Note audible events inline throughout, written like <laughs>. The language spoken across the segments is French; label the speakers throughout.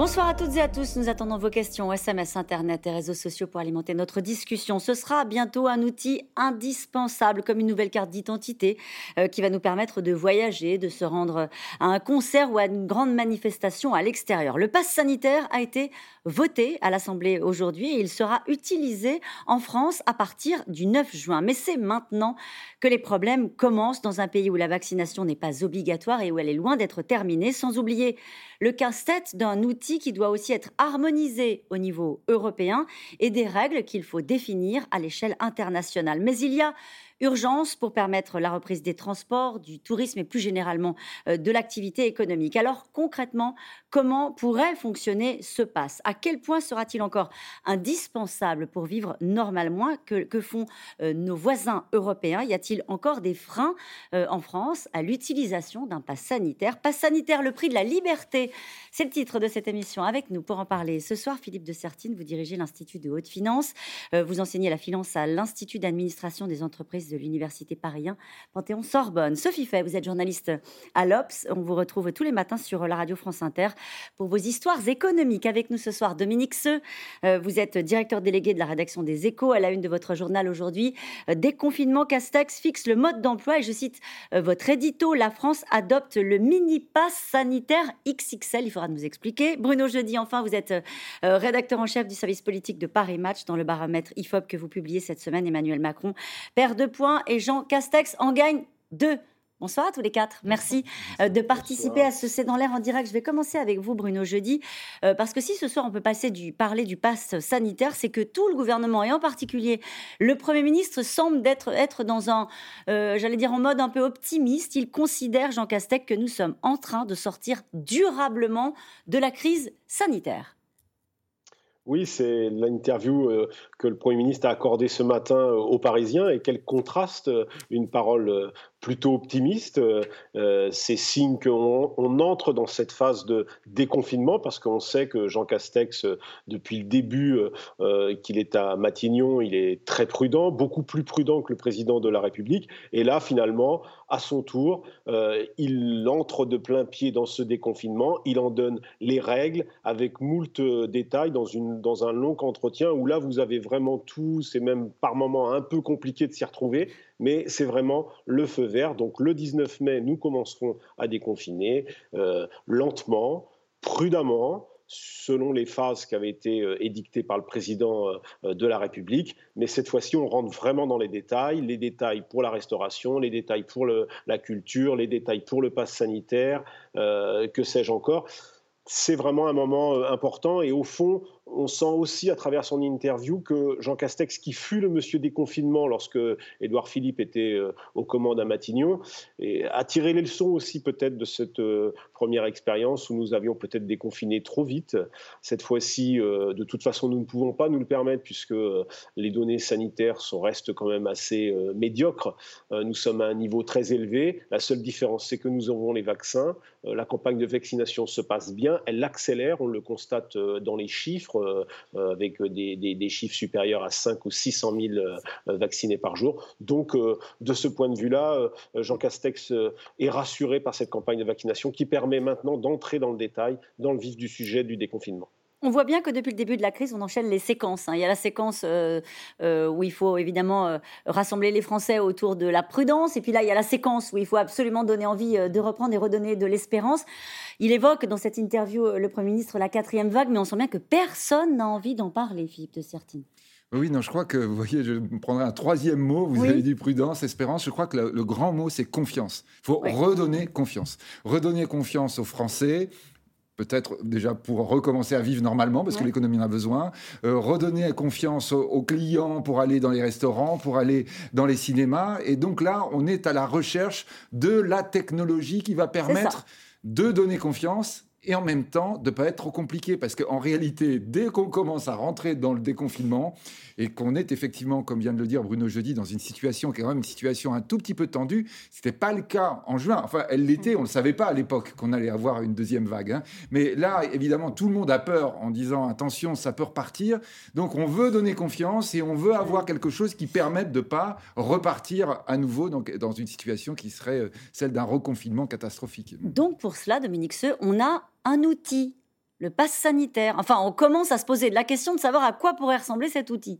Speaker 1: Bonsoir à toutes et à tous. Nous attendons vos questions SMS, Internet et réseaux sociaux pour alimenter notre discussion. Ce sera bientôt un outil indispensable comme une nouvelle carte d'identité euh, qui va nous permettre de voyager, de se rendre à un concert ou à une grande manifestation à l'extérieur. Le pass sanitaire a été voté à l'Assemblée aujourd'hui et il sera utilisé en France à partir du 9 juin. Mais c'est maintenant que les problèmes commencent dans un pays où la vaccination n'est pas obligatoire et où elle est loin d'être terminée, sans oublier le casse-tête d'un outil qui doit aussi être harmonisé au niveau européen et des règles qu'il faut définir à l'échelle internationale. Mais il y a urgence pour permettre la reprise des transports, du tourisme et plus généralement euh, de l'activité économique. Alors concrètement, comment pourrait fonctionner ce pass? À quel point sera-t-il encore indispensable pour vivre normalement? Que, font euh, nos voisins européens? Y a-t-il encore des freins euh, en France à l'utilisation d'un pass sanitaire? Pass sanitaire, le prix de la liberté, c'est le titre de cette émission. Avec nous pour en parler ce soir, Philippe de Sertine, vous dirigez l'Institut de haute finance, vous enseignez la finance à l'Institut d'administration des entreprises de l'Université Paris 1, Panthéon-Sorbonne. Sophie Fay, vous êtes journaliste à l'Obs. On vous retrouve tous les matins sur la radio France Inter pour vos histoires économiques. Avec nous ce soir, Dominique Seux. Euh, vous êtes directeur délégué de la rédaction des Échos à la une de votre journal aujourd'hui. Euh, déconfinement, Castex fixe le mode d'emploi et je cite euh, votre édito La France adopte le mini pass sanitaire XXL. Il faudra nous expliquer. Bruno Jeudi, enfin, vous êtes rédacteur en chef du service politique de Paris Match dans le baromètre IFOP que vous publiez cette semaine. Emmanuel Macron perd de points et Jean Castex en gagne deux. Bonsoir à tous les quatre. Merci euh, de participer à ce C'est dans l'air en direct. Je vais commencer avec vous, Bruno, jeudi, euh, parce que si ce soir on peut passer du, parler du pass sanitaire, c'est que tout le gouvernement, et en particulier le Premier ministre, semble être, être dans un, euh, j'allais dire, en mode un peu optimiste. Il considère, Jean Castex, que nous sommes en train de sortir durablement de la crise sanitaire.
Speaker 2: Oui, c'est l'interview euh, que le Premier ministre a accordée ce matin euh, aux Parisiens. Et quel contraste, euh, une parole plutôt optimiste. C'est signe qu'on entre dans cette phase de déconfinement parce qu'on sait que Jean Castex, depuis le début qu'il est à Matignon, il est très prudent, beaucoup plus prudent que le président de la République. Et là, finalement, à son tour, il entre de plein pied dans ce déconfinement, il en donne les règles avec moult détails dans une dans un long entretien où là, vous avez vraiment tout. C'est même par moments un peu compliqué de s'y retrouver, mais c'est vraiment le feu vert. Donc le 19 mai, nous commencerons à déconfiner euh, lentement, prudemment selon les phases qui avaient été euh, édictées par le président euh, de la République. Mais cette fois-ci, on rentre vraiment dans les détails, les détails pour la restauration, les détails pour la culture, les détails pour le pass sanitaire, que sais-je encore. C'est vraiment un moment important et au fond, on sent aussi à travers son interview que Jean Castex, qui fut le monsieur déconfinement lorsque Édouard Philippe était euh, aux commandes à Matignon, a tiré les leçons aussi peut-être de cette euh, première expérience où nous avions peut-être déconfiné trop vite. Cette fois-ci, euh, de toute façon, nous ne pouvons pas nous le permettre puisque les données sanitaires sont, restent quand même assez médiocres. Nous sommes à un niveau très élevé. La seule différence, c'est que nous avons les vaccins. La campagne de vaccination se passe bien. Elle accélère, on le constate dans les chiffres. Euh, euh, avec des, chiffres supérieurs à 5 ou 600 000 euh, vaccinés par jour. Donc, de ce point de vue-là, Jean Castex est rassuré par cette campagne de vaccination qui permet maintenant d'entrer dans le détail, dans le vif du sujet du déconfinement.
Speaker 1: On voit bien que depuis le début de la crise, on enchaîne les séquences. Hein. Il y a la séquence où il faut évidemment rassembler les Français autour de la prudence, et puis là, il y a la séquence où il faut absolument donner envie de reprendre et redonner de l'espérance. Il évoque dans cette interview, euh, le Premier ministre, la quatrième vague, mais on sent bien que personne n'a envie d'en parler, Philippe de Sertine.
Speaker 3: Oui, non, je crois que, vous voyez, je prendrai un troisième mot. Vous avez dit prudence, espérance. Je crois que le, grand mot, c'est confiance. Il faut redonner confiance. Redonner confiance aux Français, peut-être déjà pour recommencer à vivre normalement, parce que l'économie en a besoin, euh, redonner confiance aux, clients pour aller dans les restaurants, pour aller dans les cinémas. Et donc là, on est à la recherche de la technologie qui va permettre de donner confiance et en même temps de ne pas être trop compliqué. Parce qu'en réalité, dès qu'on commence à rentrer dans le déconfinement et qu'on est effectivement, comme vient de le dire Bruno Jeudi, dans une situation qui est quand même une situation un tout petit peu tendue, ce n'était pas le cas en juin. Enfin, elle l'était, on ne le savait pas à l'époque qu'on allait avoir une deuxième vague. Hein. Mais là, évidemment, tout le monde a peur en disant attention, ça peut repartir. Donc on veut donner confiance et on veut avoir quelque chose qui permette de ne pas repartir à nouveau donc, dans une situation qui serait euh, celle d'un reconfinement catastrophique.
Speaker 1: Donc pour cela, Dominique Seux, on a un outil le pass sanitaire. Enfin, on commence à se poser la question de savoir à quoi pourrait ressembler cet outil.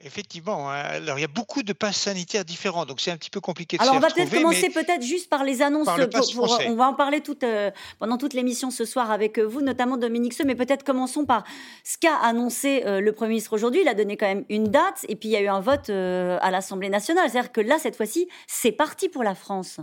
Speaker 4: Effectivement, hein. alors il y a beaucoup de passes sanitaires différents, donc c'est un petit peu compliqué de
Speaker 1: Alors on va peut-être commencer peut-être juste par les annonces. on va en parler toute, euh, pendant toute l'émission ce soir avec vous, notamment Dominique Seux, mais peut-être commençons par ce qu'a annoncé euh, le Premier ministre aujourd'hui. Il a donné quand même une date et puis il y a eu un vote euh, à l'Assemblée nationale. C'est-à-dire que là, cette fois-ci, c'est parti pour la France.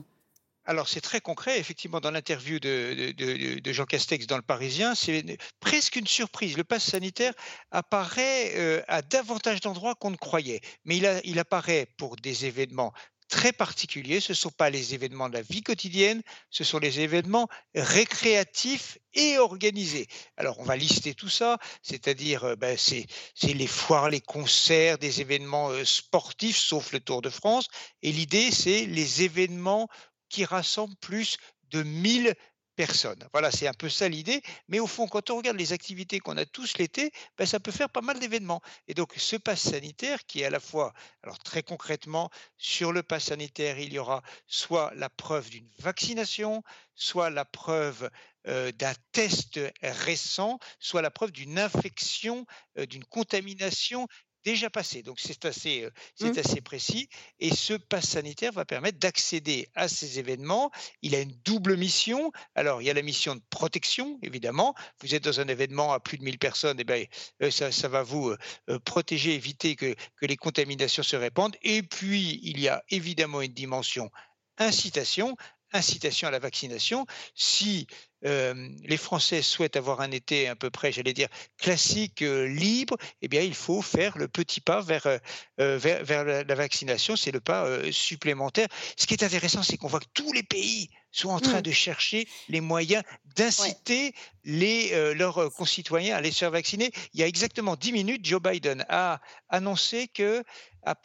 Speaker 4: Alors c'est très concret, effectivement, dans l'interview de, Jean Castex dans le Parisien, c'est presque une surprise. Le pass sanitaire apparaît euh, à davantage d'endroits qu'on ne croyait, mais il, apparaît pour des événements très particuliers. Ce ne sont pas les événements de la vie quotidienne, ce sont les événements récréatifs et organisés. Alors, on va lister tout ça, c'est-à-dire, euh, ben, c'est les foires, les concerts, des événements euh, sportifs, sauf le Tour de France. Et l'idée, c'est les événements qui rassemble plus de 1000 personnes. Voilà, c'est un peu ça l'idée. Mais au fond, quand on regarde les activités qu'on a tous l'été, ben, ça peut faire pas mal d'événements. Et donc, ce pass sanitaire qui est à la fois, alors très concrètement, sur le pass sanitaire, il y aura soit la preuve d'une vaccination, soit la preuve euh, d'un test récent, soit la preuve d'une infection, euh, d'une contamination déjà passé. Donc c'est assez, euh, c'est mmh. assez précis. Et ce pass sanitaire va permettre d'accéder à ces événements. Il a une double mission. Alors il y a la mission de protection, évidemment. Vous êtes dans un événement à plus de 1000 personnes, et eh ben, euh, ça, ça, va vous euh, protéger, éviter que, que les contaminations se répandent. Et puis il y a évidemment une dimension incitation incitation à la vaccination. Si les Français souhaitent avoir un été à peu près, j'allais dire, classique, libre, eh bien, il faut faire le petit pas vers, vers, la, vaccination. C'est le pas supplémentaire. Ce qui est intéressant, c'est qu'on voit que tous les pays sont en train mmh. de chercher les moyens d'inciter les, leurs concitoyens à les faire vacciner. Il y a exactement 10 minutes, Joe Biden a annoncé que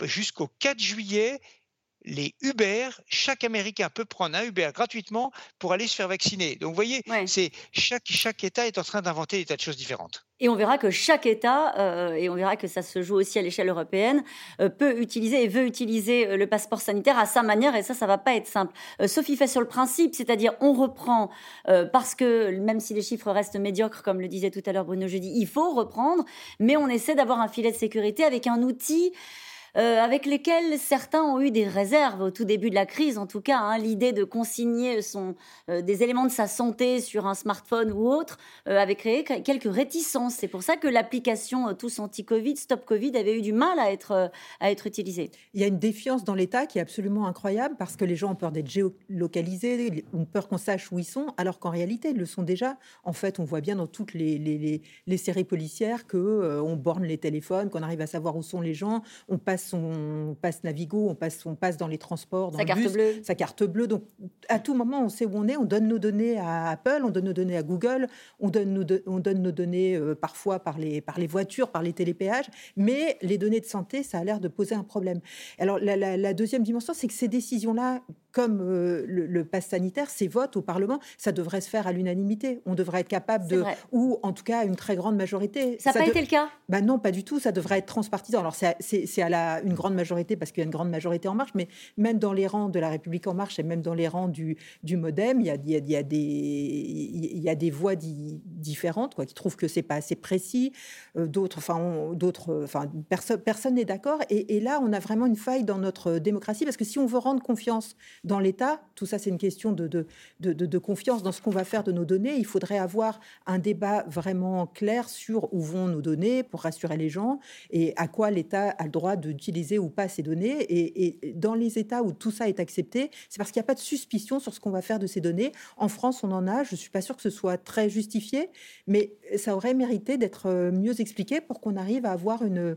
Speaker 4: jusqu'au 4 juillet, les Uber, chaque Américain peut prendre un Uber gratuitement pour aller se faire vacciner. Donc vous voyez, c'est chaque, chaque État est en train d'inventer des tas de choses différentes.
Speaker 1: Et on verra que chaque État, euh, et on verra que ça se joue aussi à l'échelle européenne, euh, peut utiliser et veut utiliser euh, le passeport sanitaire à sa manière, et ça, ça va pas être simple. Sophie fait sur le principe, c'est-à-dire on reprend, parce que même si les chiffres restent médiocres, comme le disait tout à l'heure Bruno Jeudi, il faut reprendre, mais on essaie d'avoir un filet de sécurité avec un outil euh, avec lesquels certains ont eu des réserves au tout début de la crise, en tout cas. Hein, L'idée de consigner euh, des éléments de sa santé sur un smartphone ou autre euh, avait créé quelques réticences. C'est pour ça que l'application Tous Anti-Covid, Stop Covid, avait eu du mal à être, utilisée.
Speaker 5: Il y a une défiance dans l'État qui est absolument incroyable parce que les gens ont peur d'être géolocalisés, ont peur qu'on sache où ils sont, alors qu'en réalité, ils le sont déjà. En fait, on voit bien dans toutes les, séries policières que on borne les téléphones, qu'on arrive à savoir où sont les gens, on passe son passe Navigo, on passe, on passe dans les transports, dans
Speaker 1: sa carte bleue.
Speaker 5: Sa carte bleue. Donc, à tout moment, on sait où on est. On donne nos données à Apple, on donne nos données à Google, on donne nos, on donne nos données euh, parfois par les, par les voitures, par les télépéages. Mais les données de santé, ça a l'air de poser un problème. Alors, la, la deuxième dimension, c'est que ces décisions-là comme euh, le, pass sanitaire, ces votes au Parlement, ça devrait se faire à l'unanimité. On devrait être capable de, ou en tout cas une très grande majorité.
Speaker 1: Ça n'a pas été le cas?
Speaker 5: Bah Non, pas du tout. Ça devrait être transpartisan. Alors c'est à la, une grande majorité parce qu'il y a une grande majorité en marche, mais même dans les rangs de la République en marche et même dans les rangs du, du MoDem, il y a, il y a, des, il y a des voix différentes quoi, qui trouvent que c'est pas assez précis. Euh, d'autres, enfin, d'autres, enfin, personne n'est d'accord. Et, et là, on a vraiment une faille dans notre démocratie parce que si on veut rendre confiance dans l'État. Tout ça, c'est une question de, confiance dans ce qu'on va faire de nos données. Il faudrait avoir un débat vraiment clair sur où vont nos données pour rassurer les gens et à quoi l'État a le droit d'utiliser ou pas ces données. Et, dans les États où tout ça est accepté, c'est parce qu'il n'y a pas de suspicion sur ce qu'on va faire de ces données. En France, on en a. Je ne suis pas sûre que ce soit très justifié, mais ça aurait mérité d'être euh, mieux expliqué pour qu'on arrive à avoir une,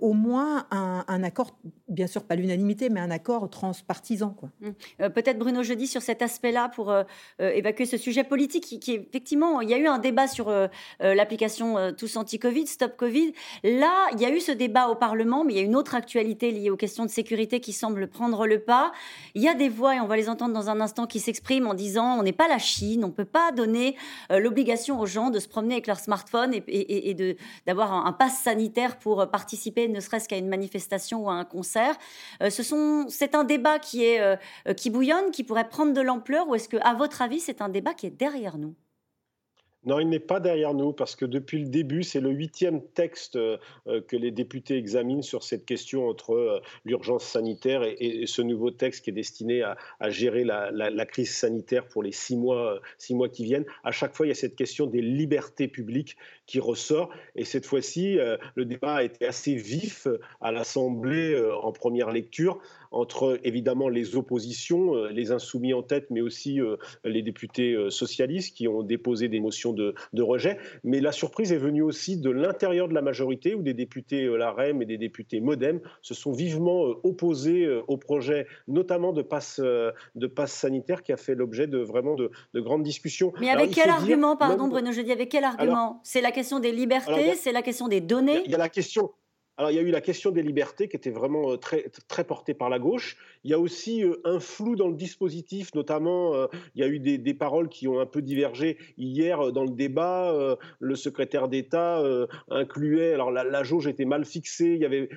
Speaker 5: au moins un accord, bien sûr pas l'unanimité, mais un accord transpartisan.
Speaker 1: Mmh. Euh, peut-être Bruno Jeudi sur cet aspect-là pour euh, euh, évacuer ce sujet politique qui, effectivement, il y a eu un débat sur l'application Tous Anti-Covid, Stop Covid. Là, il y a eu ce débat au Parlement, mais il y a une autre actualité liée aux questions de sécurité qui semble prendre le pas. Il y a des voix, et on va les entendre dans un instant, qui s'expriment en disant on n'est pas la Chine, on ne peut pas donner l'obligation aux gens de se promener avec leur smartphone et, et, d'avoir un, un pass sanitaire pour participer ne serait-ce qu'à une manifestation ou à un concert. ce sont, c'est un débat qui est
Speaker 2: euh,
Speaker 1: qui bouillonne, qui pourrait prendre de l'ampleur, ou est-ce que, à votre avis, c'est un débat qui est derrière nous?
Speaker 2: Non, il n'est pas derrière nous parce que depuis le début, c'est le huitième texte euh, euh, que les députés examinent sur cette question entre l'urgence sanitaire et, ce nouveau texte qui est destiné à, gérer la, crise sanitaire pour les six mois, six mois qui viennent. À chaque fois, il y a cette question des libertés publiques qui ressort. Et cette fois-ci, le débat a été assez vif à l'Assemblée en première lecture entre évidemment les oppositions, euh, les insoumis en tête, mais aussi euh, les députés euh, socialistes qui ont déposé des motions de, rejet. Mais la surprise est venue aussi de l'intérieur de la majorité, où des députés LAREM et des députés MoDem se sont vivement opposés au projet, notamment de passe, de passe sanitaire, qui a fait l'objet de vraiment de, grandes discussions.
Speaker 1: Mais avec quel argument, pardon Bruno dis avec quel argument? C'est la question des libertés, c'est la question des données?
Speaker 2: Il y a la question, alors, il y a eu la question des libertés qui était vraiment euh, très, très portée par la gauche. Il y a aussi euh, un flou dans le dispositif, notamment, euh, il y a eu des, paroles qui ont un peu divergé. Hier, dans le débat, le secrétaire d'État incluait, alors la, jauge était mal fixée, il y avait,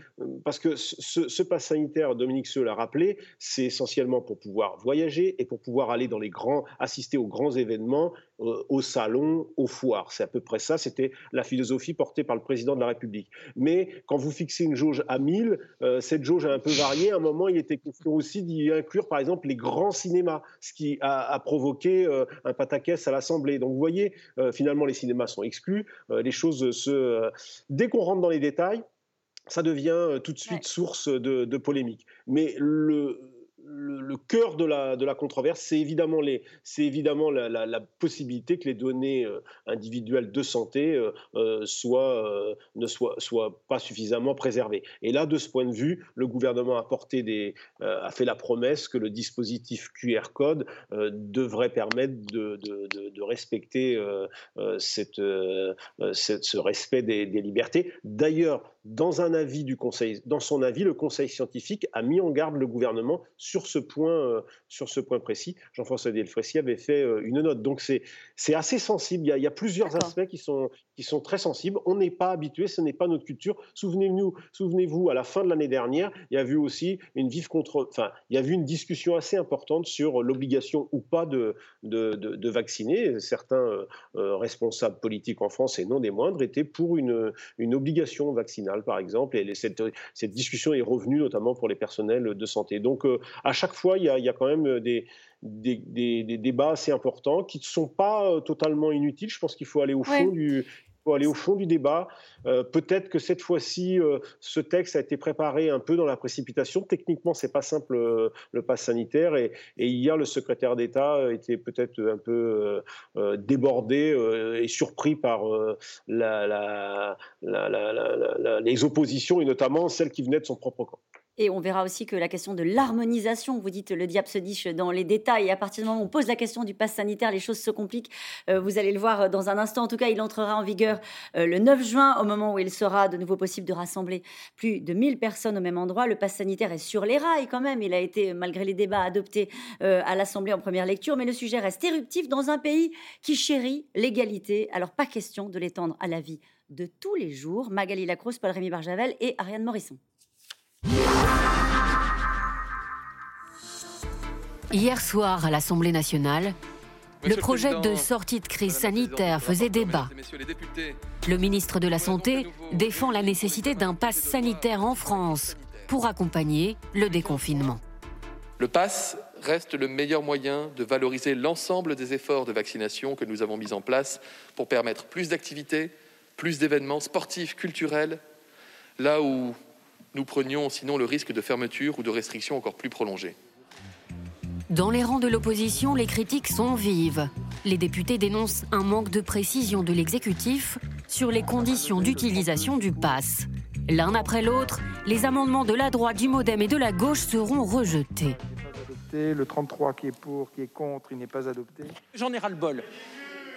Speaker 2: parce que ce, ce pass sanitaire, Dominique Seul l'a rappelé, c'est essentiellement pour pouvoir voyager et pour pouvoir aller dans les grands, assister aux grands événements au salon, aux foires. C'est à peu près ça, c'était la philosophie portée par le président de la République. Mais quand vous fixez une jauge à 1000, euh, cette jauge a un peu varié. À un moment, il était question aussi d'y inclure, par exemple, les grands cinémas, ce qui a, provoqué euh, un pataquès à l'Assemblée. Donc vous voyez, finalement, les cinémas sont exclus. les choses se... dès qu'on rentre dans les détails, ça devient tout de suite source de, de polémique. Mais le le, cœur de la, de la controverse, c'est évidemment, les, évidemment la, possibilité que les données euh, individuelles de santé euh, euh, soient, ne soient, soient, pas suffisamment préservées. Et là, de ce point de vue, le gouvernement a, porté des, a fait la promesse que le dispositif QR code devrait permettre de, de, de, respecter cette, cette, ce respect des, des libertés. D'ailleurs, dans un avis du Conseil, dans son avis, le Conseil scientifique a mis en garde le gouvernement sur ce point, euh, sur ce point précis. Jean-François Delfrécy avait fait euh, une note. Donc c'est c'est assez sensible. Il y, a, plusieurs aspects qui sont qui sont très sensibles. On n'est pas habitué, ce n'est pas notre culture. Souvenez-vous, souvenez-vous, à la fin de l'année dernière, il y a eu aussi une vive contre, enfin, il y a eu une discussion assez importante sur l'obligation ou pas de de, de, vacciner. Certains euh, responsables politiques en France et non des moindres étaient pour une une obligation vaccinale par exemple. Et cette, discussion est revenue notamment pour les personnels de santé. Donc, euh, à chaque fois, il y, a, quand même des, débats assez importants qui ne sont pas euh, totalement inutiles. Je pense qu'il faut aller au fond du, aller au fond du débat. Euh, peut-être que cette fois-ci, euh, ce texte a été préparé un peu dans la précipitation. Techniquement, c'est pas simple euh, le pass sanitaire. Et, hier, le secrétaire d'État était peut-être un peu débordé et surpris par les oppositions et notamment celles qui venaient de son propre camp.
Speaker 1: Et on verra aussi que la question de l'harmonisation, vous dites le diable se diche dans les détails, et à partir du moment où on pose la question du pass sanitaire, les choses se compliquent. Euh, vous allez le voir dans un instant. En tout cas, il entrera en vigueur euh, le 9 juin, au moment où il sera de nouveau possible de rassembler plus de 1000 personnes au même endroit. Le pass sanitaire est sur les rails quand même. Il a été, malgré les débats, adopté euh, à l'Assemblée en première lecture. Mais le sujet reste éruptif dans un pays qui chérit l'égalité. Alors, pas question de l'étendre à la vie de tous les jours. Magali Lacrosse, Paul-Rémy Barjavel et Ariane Morisson.
Speaker 6: Hier soir, à l'Assemblée nationale, le projet de sortie de crise sanitaire faisait débat. Le ministre de la Santé défend la nécessité d'un pass sanitaire en France pour accompagner le déconfinement.
Speaker 7: Le pass reste le meilleur moyen de valoriser l'ensemble des efforts de vaccination que nous avons mis en place pour permettre plus d'activités, plus d'événements sportifs, culturels, là où nous prenions sinon le risque de fermeture ou de restrictions encore plus prolongées.
Speaker 6: Dans les rangs de l'opposition, les critiques sont vives. Les députés dénoncent un manque de précision de l'exécutif sur les conditions d'utilisation du pass. L'un après l'autre, les amendements de la droite, du Modem et de la gauche seront rejetés.
Speaker 8: Le 33 qui est pour, qui est contre, il n'est pas adopté.
Speaker 9: J'en ai ras-le-bol.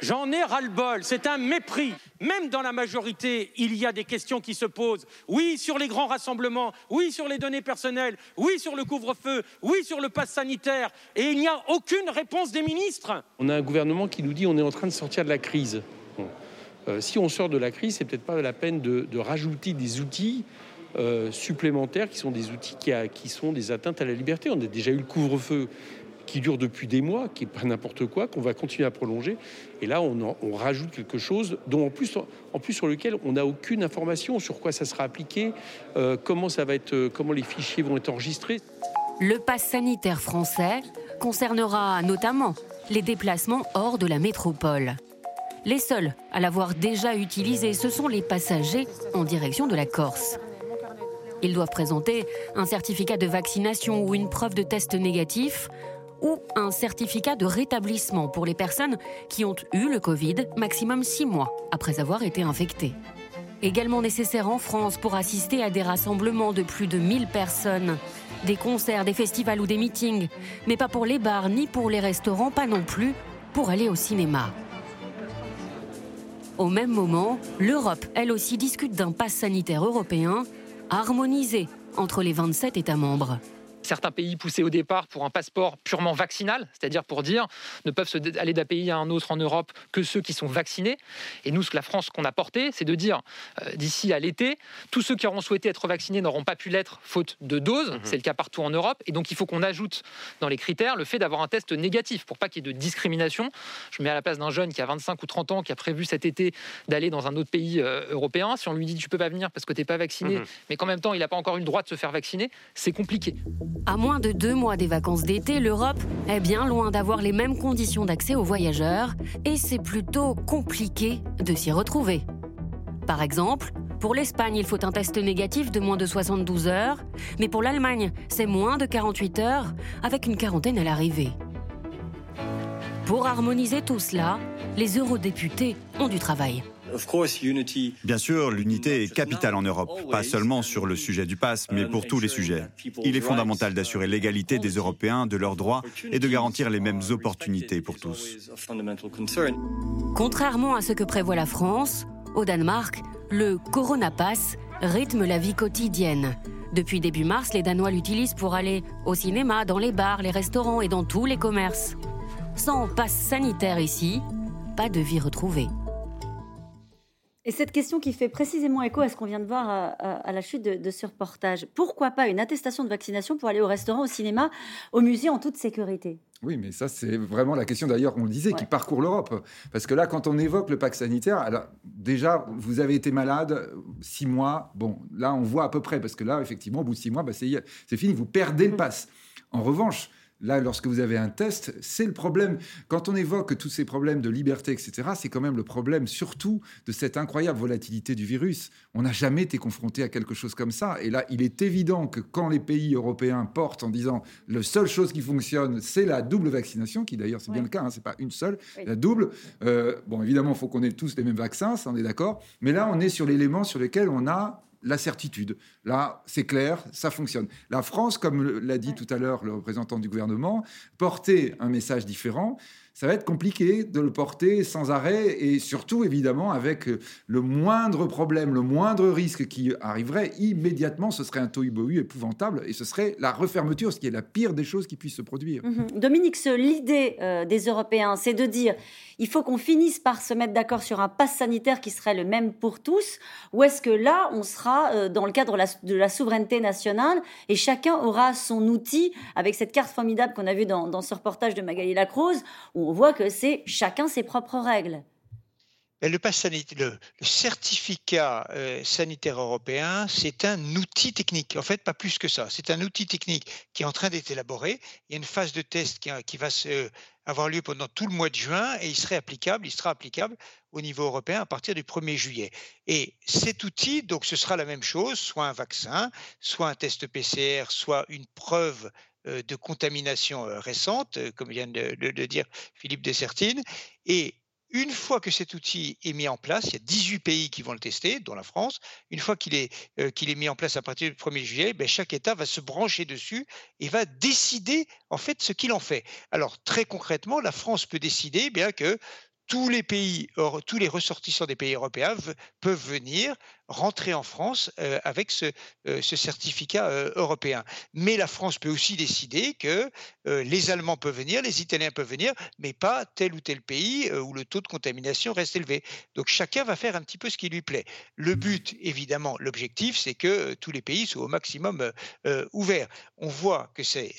Speaker 9: J'en ai ras-le-bol, c'est un mépris. Même dans la majorité, il y a des questions qui se posent. Oui, sur les grands rassemblements, oui, sur les données personnelles, oui, sur le couvre-feu, oui, sur le pass sanitaire. Et il n'y a aucune réponse des ministres.
Speaker 10: On a un gouvernement qui nous dit on est en train de sortir de la crise. Euh, si on sort de la crise, c'est peut-être pas la peine de, rajouter des outils euh, supplémentaires qui sont des outils qui, qui sont des atteintes à la liberté. On a déjà eu le couvre-feu qui dure depuis des mois, qui n'est pas n'importe quoi, qu'on va continuer à prolonger. Et là, on, rajoute quelque chose dont en plus, en plus sur lequel on n'a aucune information sur quoi ça sera appliqué, euh, comment ça va être, comment les fichiers vont être enregistrés.
Speaker 6: Le pass sanitaire français concernera notamment les déplacements hors de la métropole. Les seuls à l'avoir déjà utilisé, ce sont les passagers en direction de la Corse. Ils doivent présenter un certificat de vaccination ou une preuve de test négatif ou un certificat de rétablissement pour les personnes qui ont eu le Covid maximum six mois après avoir été infectées. Également nécessaire en France pour assister à des rassemblements de plus de 1000 personnes, des concerts, des festivals ou des meetings, mais pas pour les bars ni pour les restaurants, pas non plus pour aller au cinéma. Au même moment, l'Europe, elle aussi, discute d'un pass sanitaire européen harmonisé entre les 27 États membres
Speaker 11: certains pays poussaient au départ pour un passeport purement vaccinal, c'est-à-dire pour dire ne peuvent aller d'un pays à un autre en Europe que ceux qui sont vaccinés. Et nous, ce que la France qu'on a porté, c'est de dire euh, d'ici à l'été, tous ceux qui auront souhaité être vaccinés n'auront pas pu l'être faute de dose. Mhm. C'est le cas partout en Europe. Et donc il faut qu'on ajoute dans les critères le fait d'avoir un test négatif pour pas qu'il y ait de discrimination. Je mets à la place d'un jeune qui a 25 ou 30 ans, qui a prévu cet été d'aller dans un autre pays euh, européen. Si on lui dit tu peux pas venir parce que tu n'es pas vacciné, mhm. mais qu'en même temps il n'a pas encore eu le droit de se faire vacciner, c'est compliqué.
Speaker 6: À moins de deux mois des vacances d'été, l'Europe est bien loin d'avoir les mêmes conditions d'accès aux voyageurs et c'est plutôt compliqué de s'y retrouver. Par exemple, pour l'Espagne, il faut un test négatif de moins de 72 heures, mais pour l'Allemagne, c'est moins de 48 heures, avec une quarantaine à l'arrivée. Pour harmoniser tout cela, les eurodéputés ont du travail.
Speaker 12: Bien sûr, l'unité est capitale en Europe, pas seulement sur le sujet du pass, mais pour tous les sujets. Il est fondamental d'assurer l'égalité des Européens, de leurs droits et de garantir les mêmes opportunités pour tous.
Speaker 6: Contrairement à ce que prévoit la France, au Danemark, le Corona Pass rythme la vie quotidienne. Depuis début mars, les Danois l'utilisent pour aller au cinéma, dans les bars, les restaurants et dans tous les commerces. Sans passe sanitaire ici, pas de vie retrouvée.
Speaker 1: Et cette question qui fait précisément écho à ce qu'on vient de voir à, la chute de, ce reportage, pourquoi pas une attestation de vaccination pour aller au restaurant, au cinéma, au musée en toute sécurité?
Speaker 3: Oui, mais ça, c'est vraiment la question d'ailleurs, on le disait, qui parcourt l'Europe. Parce que là, quand on évoque le pacte sanitaire, alors déjà, vous avez été malade six mois. Bon, là, on voit à peu près, parce que là, effectivement, au bout de six mois, bah, c'est fini, vous perdez le mmh. pass. En revanche, Là, lorsque vous avez un test, c'est le problème. Quand on évoque tous ces problèmes de liberté, etc., c'est quand même le problème surtout de cette incroyable volatilité du virus. On n'a jamais été confronté à quelque chose comme ça. Et là, il est évident que quand les pays européens portent en disant la seule chose qui fonctionne, c'est la double vaccination, qui d'ailleurs c'est bien le cas, hein, c'est pas une seule, la double. Euh, bon, évidemment, il faut qu'on ait tous les mêmes vaccins, ça on est d'accord. Mais là, on est sur l'élément sur lequel on a la certitude. Là, c'est clair, ça fonctionne. La France, comme l'a dit tout à l'heure le représentant du gouvernement, portait un message différent ça va être compliqué de le porter sans arrêt et surtout évidemment avec le moindre problème, le moindre risque qui arriverait immédiatement, ce serait un tohu épouvantable et ce serait la refermeture, ce qui est la pire des choses qui puissent se produire.
Speaker 1: Mhm. Dominique, l'idée euh, des Européens, c'est de dire il faut qu'on finisse par se mettre d'accord sur un pass sanitaire qui serait le même pour tous, ou est-ce que là, on sera euh, dans le cadre de la souveraineté nationale et chacun aura son outil avec cette carte formidable qu'on a vue dans, ce reportage de Magali Lacrose, on voit que c'est chacun ses propres règles.
Speaker 4: Le, certificat euh, sanitaire européen, c'est un outil technique. En fait, pas plus que ça. C'est un outil technique qui est en train d'être élaboré. Il y a une phase de test qui, va avoir lieu pendant tout le mois de juin et il serait applicable, il sera applicable au niveau européen à partir du 1er juillet. Et cet outil, donc, ce sera la même chose, soit un vaccin, soit un test PCR, soit une preuve euh, de contamination euh, récente, comme vient de le dire Philippe Dessertine. Et une fois que cet outil est mis en place, il y a 18 pays qui vont le tester, dont la France. Une fois qu'il est, qu'il est mis en place à partir du 1er juillet, ben, chaque État va se brancher dessus et va décider en fait ce qu'il en fait. Alors très concrètement, la France peut décider bien que tous les pays, tous les ressortissants des pays européens peuvent venir rentrer en France avec ce, ce certificat européen. Mais la France peut aussi décider que les Allemands peuvent venir, les Italiens peuvent venir, mais pas tel ou tel pays où le taux de contamination reste élevé. Donc chacun va faire un petit peu ce qui lui plaît. Le but, évidemment, l'objectif, c'est que tous les pays soient au maximum ouverts. On voit que c'est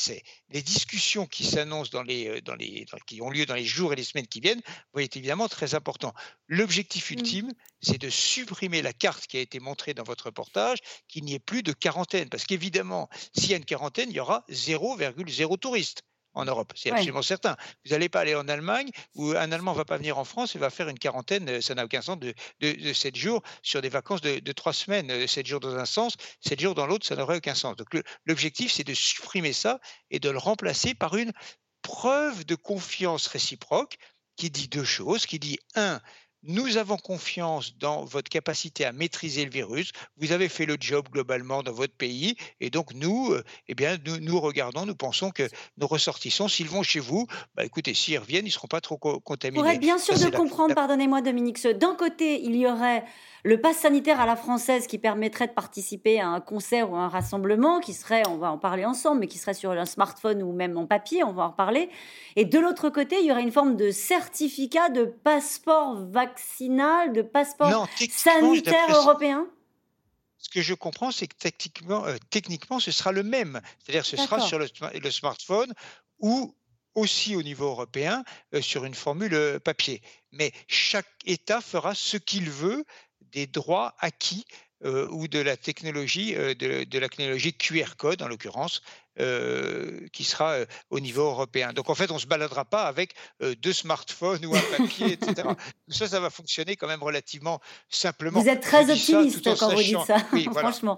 Speaker 4: les discussions qui s'annoncent dans les, dans les, qui ont lieu dans les jours et les semaines qui viennent vont être évidemment très importants. L'objectif mmh. ultime, c'est de supprimer la carte qui a été montrée dans votre reportage, qu'il n'y ait plus de quarantaine. Parce qu'évidemment, s'il y a une quarantaine, il y aura 0,0 touristes en Europe, c'est absolument certain. Vous n'allez pas aller en Allemagne où un Allemand ne va pas venir en France et va faire une quarantaine, euh, ça n'a aucun sens, de, de, 7 jours sur des vacances de, de 3 semaines. 7 euh, jours dans un sens, 7 jours dans l'autre, ça n'aurait aucun sens. Donc l'objectif, c'est de supprimer ça et de le remplacer par une preuve de confiance réciproque qui dit deux choses, qui dit, un, nous avons confiance dans votre capacité à maîtriser le virus. Vous avez fait le job globalement dans votre pays. Et donc, nous, euh, eh bien, nous, regardons, nous pensons que nos ressortissants, s'ils vont chez vous, bah, écoutez, s'ils reviennent, ils ne seront pas trop contaminés.
Speaker 1: Pour être bien sûr de comprendre, pardonnez-moi Dominique, d'un côté, il y aurait le pass sanitaire à la française qui permettrait de participer à un concert ou un rassemblement qui serait, on va en parler ensemble, mais qui serait sur un smartphone ou même en papier, on va en reparler. Et de l'autre côté, il y aurait une forme de certificat de passeport vaccinal, de passeport sanitaire européen
Speaker 4: ce que je comprends, c'est que techniquement, euh, techniquement, ce sera le même. C'est-à-dire ce sera sur le, smartphone ou aussi au niveau européen euh, sur une formule euh, papier. Mais chaque État fera ce qu'il veut des droits acquis euh, ou de la technologie, de, de, la technologie QR code en l'occurrence, euh, qui sera euh, au niveau européen. Donc en fait, on ne se baladera pas avec euh, deux smartphones ou un papier, etc. <laughs> tout ça, ça va fonctionner quand même relativement simplement.
Speaker 1: Vous êtes très optimiste quand vous dites ça, <laughs> oui, <laughs> franchement.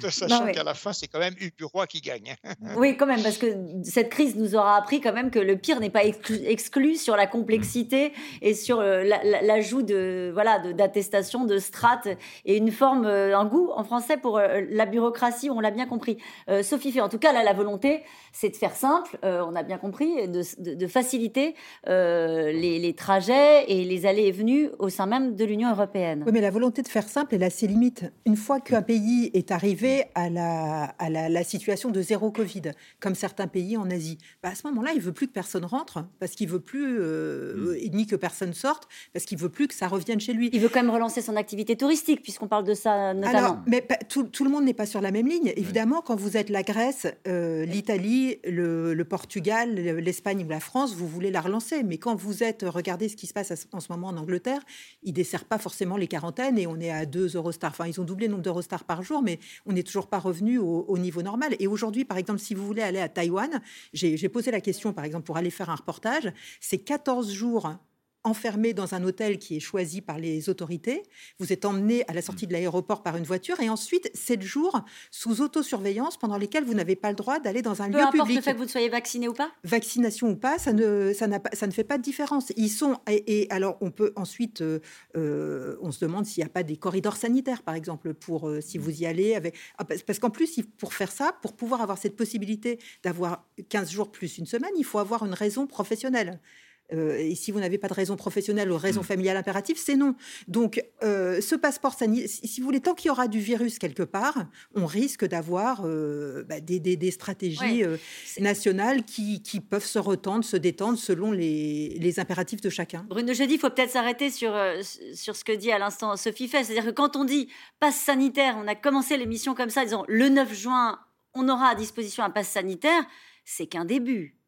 Speaker 4: tout en sachant qu'à la fin, c'est quand même Hugues qui gagne.
Speaker 1: oui, quand même, parce que cette crise nous aura appris quand même que le pire n'est pas exclu, sur la complexité et sur l'ajout de voilà d'attestation, de, strates et une forme, un goût en français pour la bureaucratie, on l'a bien compris. Sophie en tout cas, là, la volonté, c'est de faire simple, euh, on a bien compris, de, de, faciliter euh, les, trajets et les allées et venues au sein même de l'Union européenne.
Speaker 5: Oui, mais la volonté de faire simple, elle a ses limites. Une fois qu'un pays est arrivé à la, à la, situation de zéro Covid, comme certains pays en Asie, bah, à ce moment-là, il veut plus que personne rentre, parce qu'il veut plus, euh, ni que personne sorte, parce qu'il veut plus que ça revienne chez lui.
Speaker 1: Il veut quand même relancer son activité touristique, puisqu'on parle de ça notamment. Alors,
Speaker 5: mais tout, tout, le monde n'est pas sur la même ligne. Évidemment, quand vous êtes la Grèce, euh, l'Italie, le, Portugal, l'Espagne ou la France, vous voulez la relancer. Mais quand vous êtes, regardez ce qui se passe en ce moment en Angleterre, ils ne desserrent pas forcément les quarantaines et on est à 2 Eurostars. Enfin, ils ont doublé le nombre d'Eurostars par jour, mais on n'est toujours pas revenu au, niveau normal. Et aujourd'hui, par exemple, si vous voulez aller à Taïwan, j'ai posé la question, par exemple, pour aller faire un reportage, c'est 14 jours enfermé dans un hôtel qui est choisi par les autorités. Vous êtes emmené à la sortie de l'aéroport par une voiture et ensuite sept jours sous autosurveillance pendant lesquels vous n'avez pas le droit d'aller dans un lieu public. Peu importe
Speaker 1: le fait que vous soyez vacciné ou pas?
Speaker 5: Vaccination ou pas, ça ne, ça, pas, ça ne fait pas de différence. Ils sont et, alors on peut ensuite, euh, euh, on se demande s'il n'y a pas des corridors sanitaires par exemple pour euh, si vous y allez avec ah, parce qu'en plus pour faire ça, pour pouvoir avoir cette possibilité d'avoir 15 jours plus une semaine, il faut avoir une raison professionnelle. Euh, et si vous n'avez pas de raison professionnelle ou raison mm. familiale impérative, c'est non. Donc, euh, ce passeport sanitaire, si vous voulez, tant qu'il y aura du virus quelque part, on risque d'avoir euh, bah, des, stratégies nationales qui, peuvent se retendre, se détendre selon les, impératifs de chacun.
Speaker 1: Bruno Jeudi, il faut peut-être s'arrêter sur, sur ce que dit à l'instant Sophie Fay. C'est-à-dire que quand on dit passe sanitaire, on a commencé l'émission comme ça, disant le 9 juin, on aura à disposition un passe sanitaire, c'est qu'un début.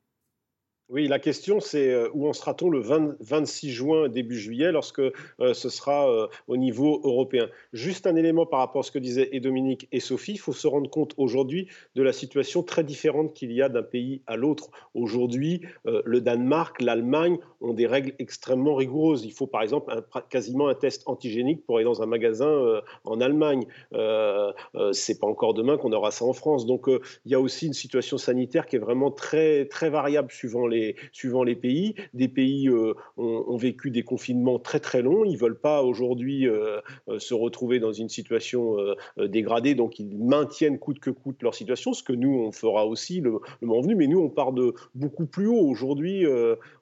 Speaker 2: Oui, la question, c'est euh, où en sera-t-on le 26 juin, début juillet, lorsque euh, ce sera euh, au niveau européen? Juste un élément par rapport à ce que disaient et Dominique et Sophie, il faut se rendre compte aujourd'hui de la situation très différente qu'il y a d'un pays à l'autre. Aujourd'hui, le Danemark, l'Allemagne ont des règles extrêmement rigoureuses. Il faut par exemple quasiment un test antigénique pour aller dans un magasin en Allemagne. c'est pas encore demain qu'on aura ça en France. Donc il y a aussi une situation sanitaire qui est vraiment très, très variable suivant les les, suivant les pays. Des pays ont, ont, vécu des confinements très très longs. Ils veulent pas aujourd'hui se retrouver dans une situation dégradée, donc ils maintiennent coûte que coûte leur situation, ce que nous on fera aussi le, le moment venu. Mais nous on part de beaucoup plus haut. Aujourd'hui,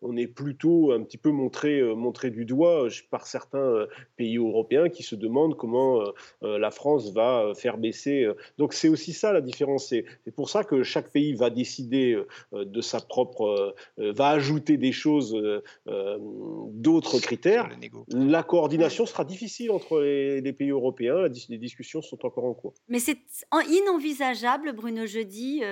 Speaker 2: on est plutôt un petit peu montré, montré du doigt par certains pays européens qui se demandent comment la France va faire baisser. Donc c'est aussi ça la différence. C'est pour ça que chaque pays va décider de sa propre, va ajouter des choses, d'autres critères. La coordination sera difficile entre les, pays européens. Les discussions sont encore en cours.
Speaker 1: Mais c'est inenvisageable, Bruno Jeudi.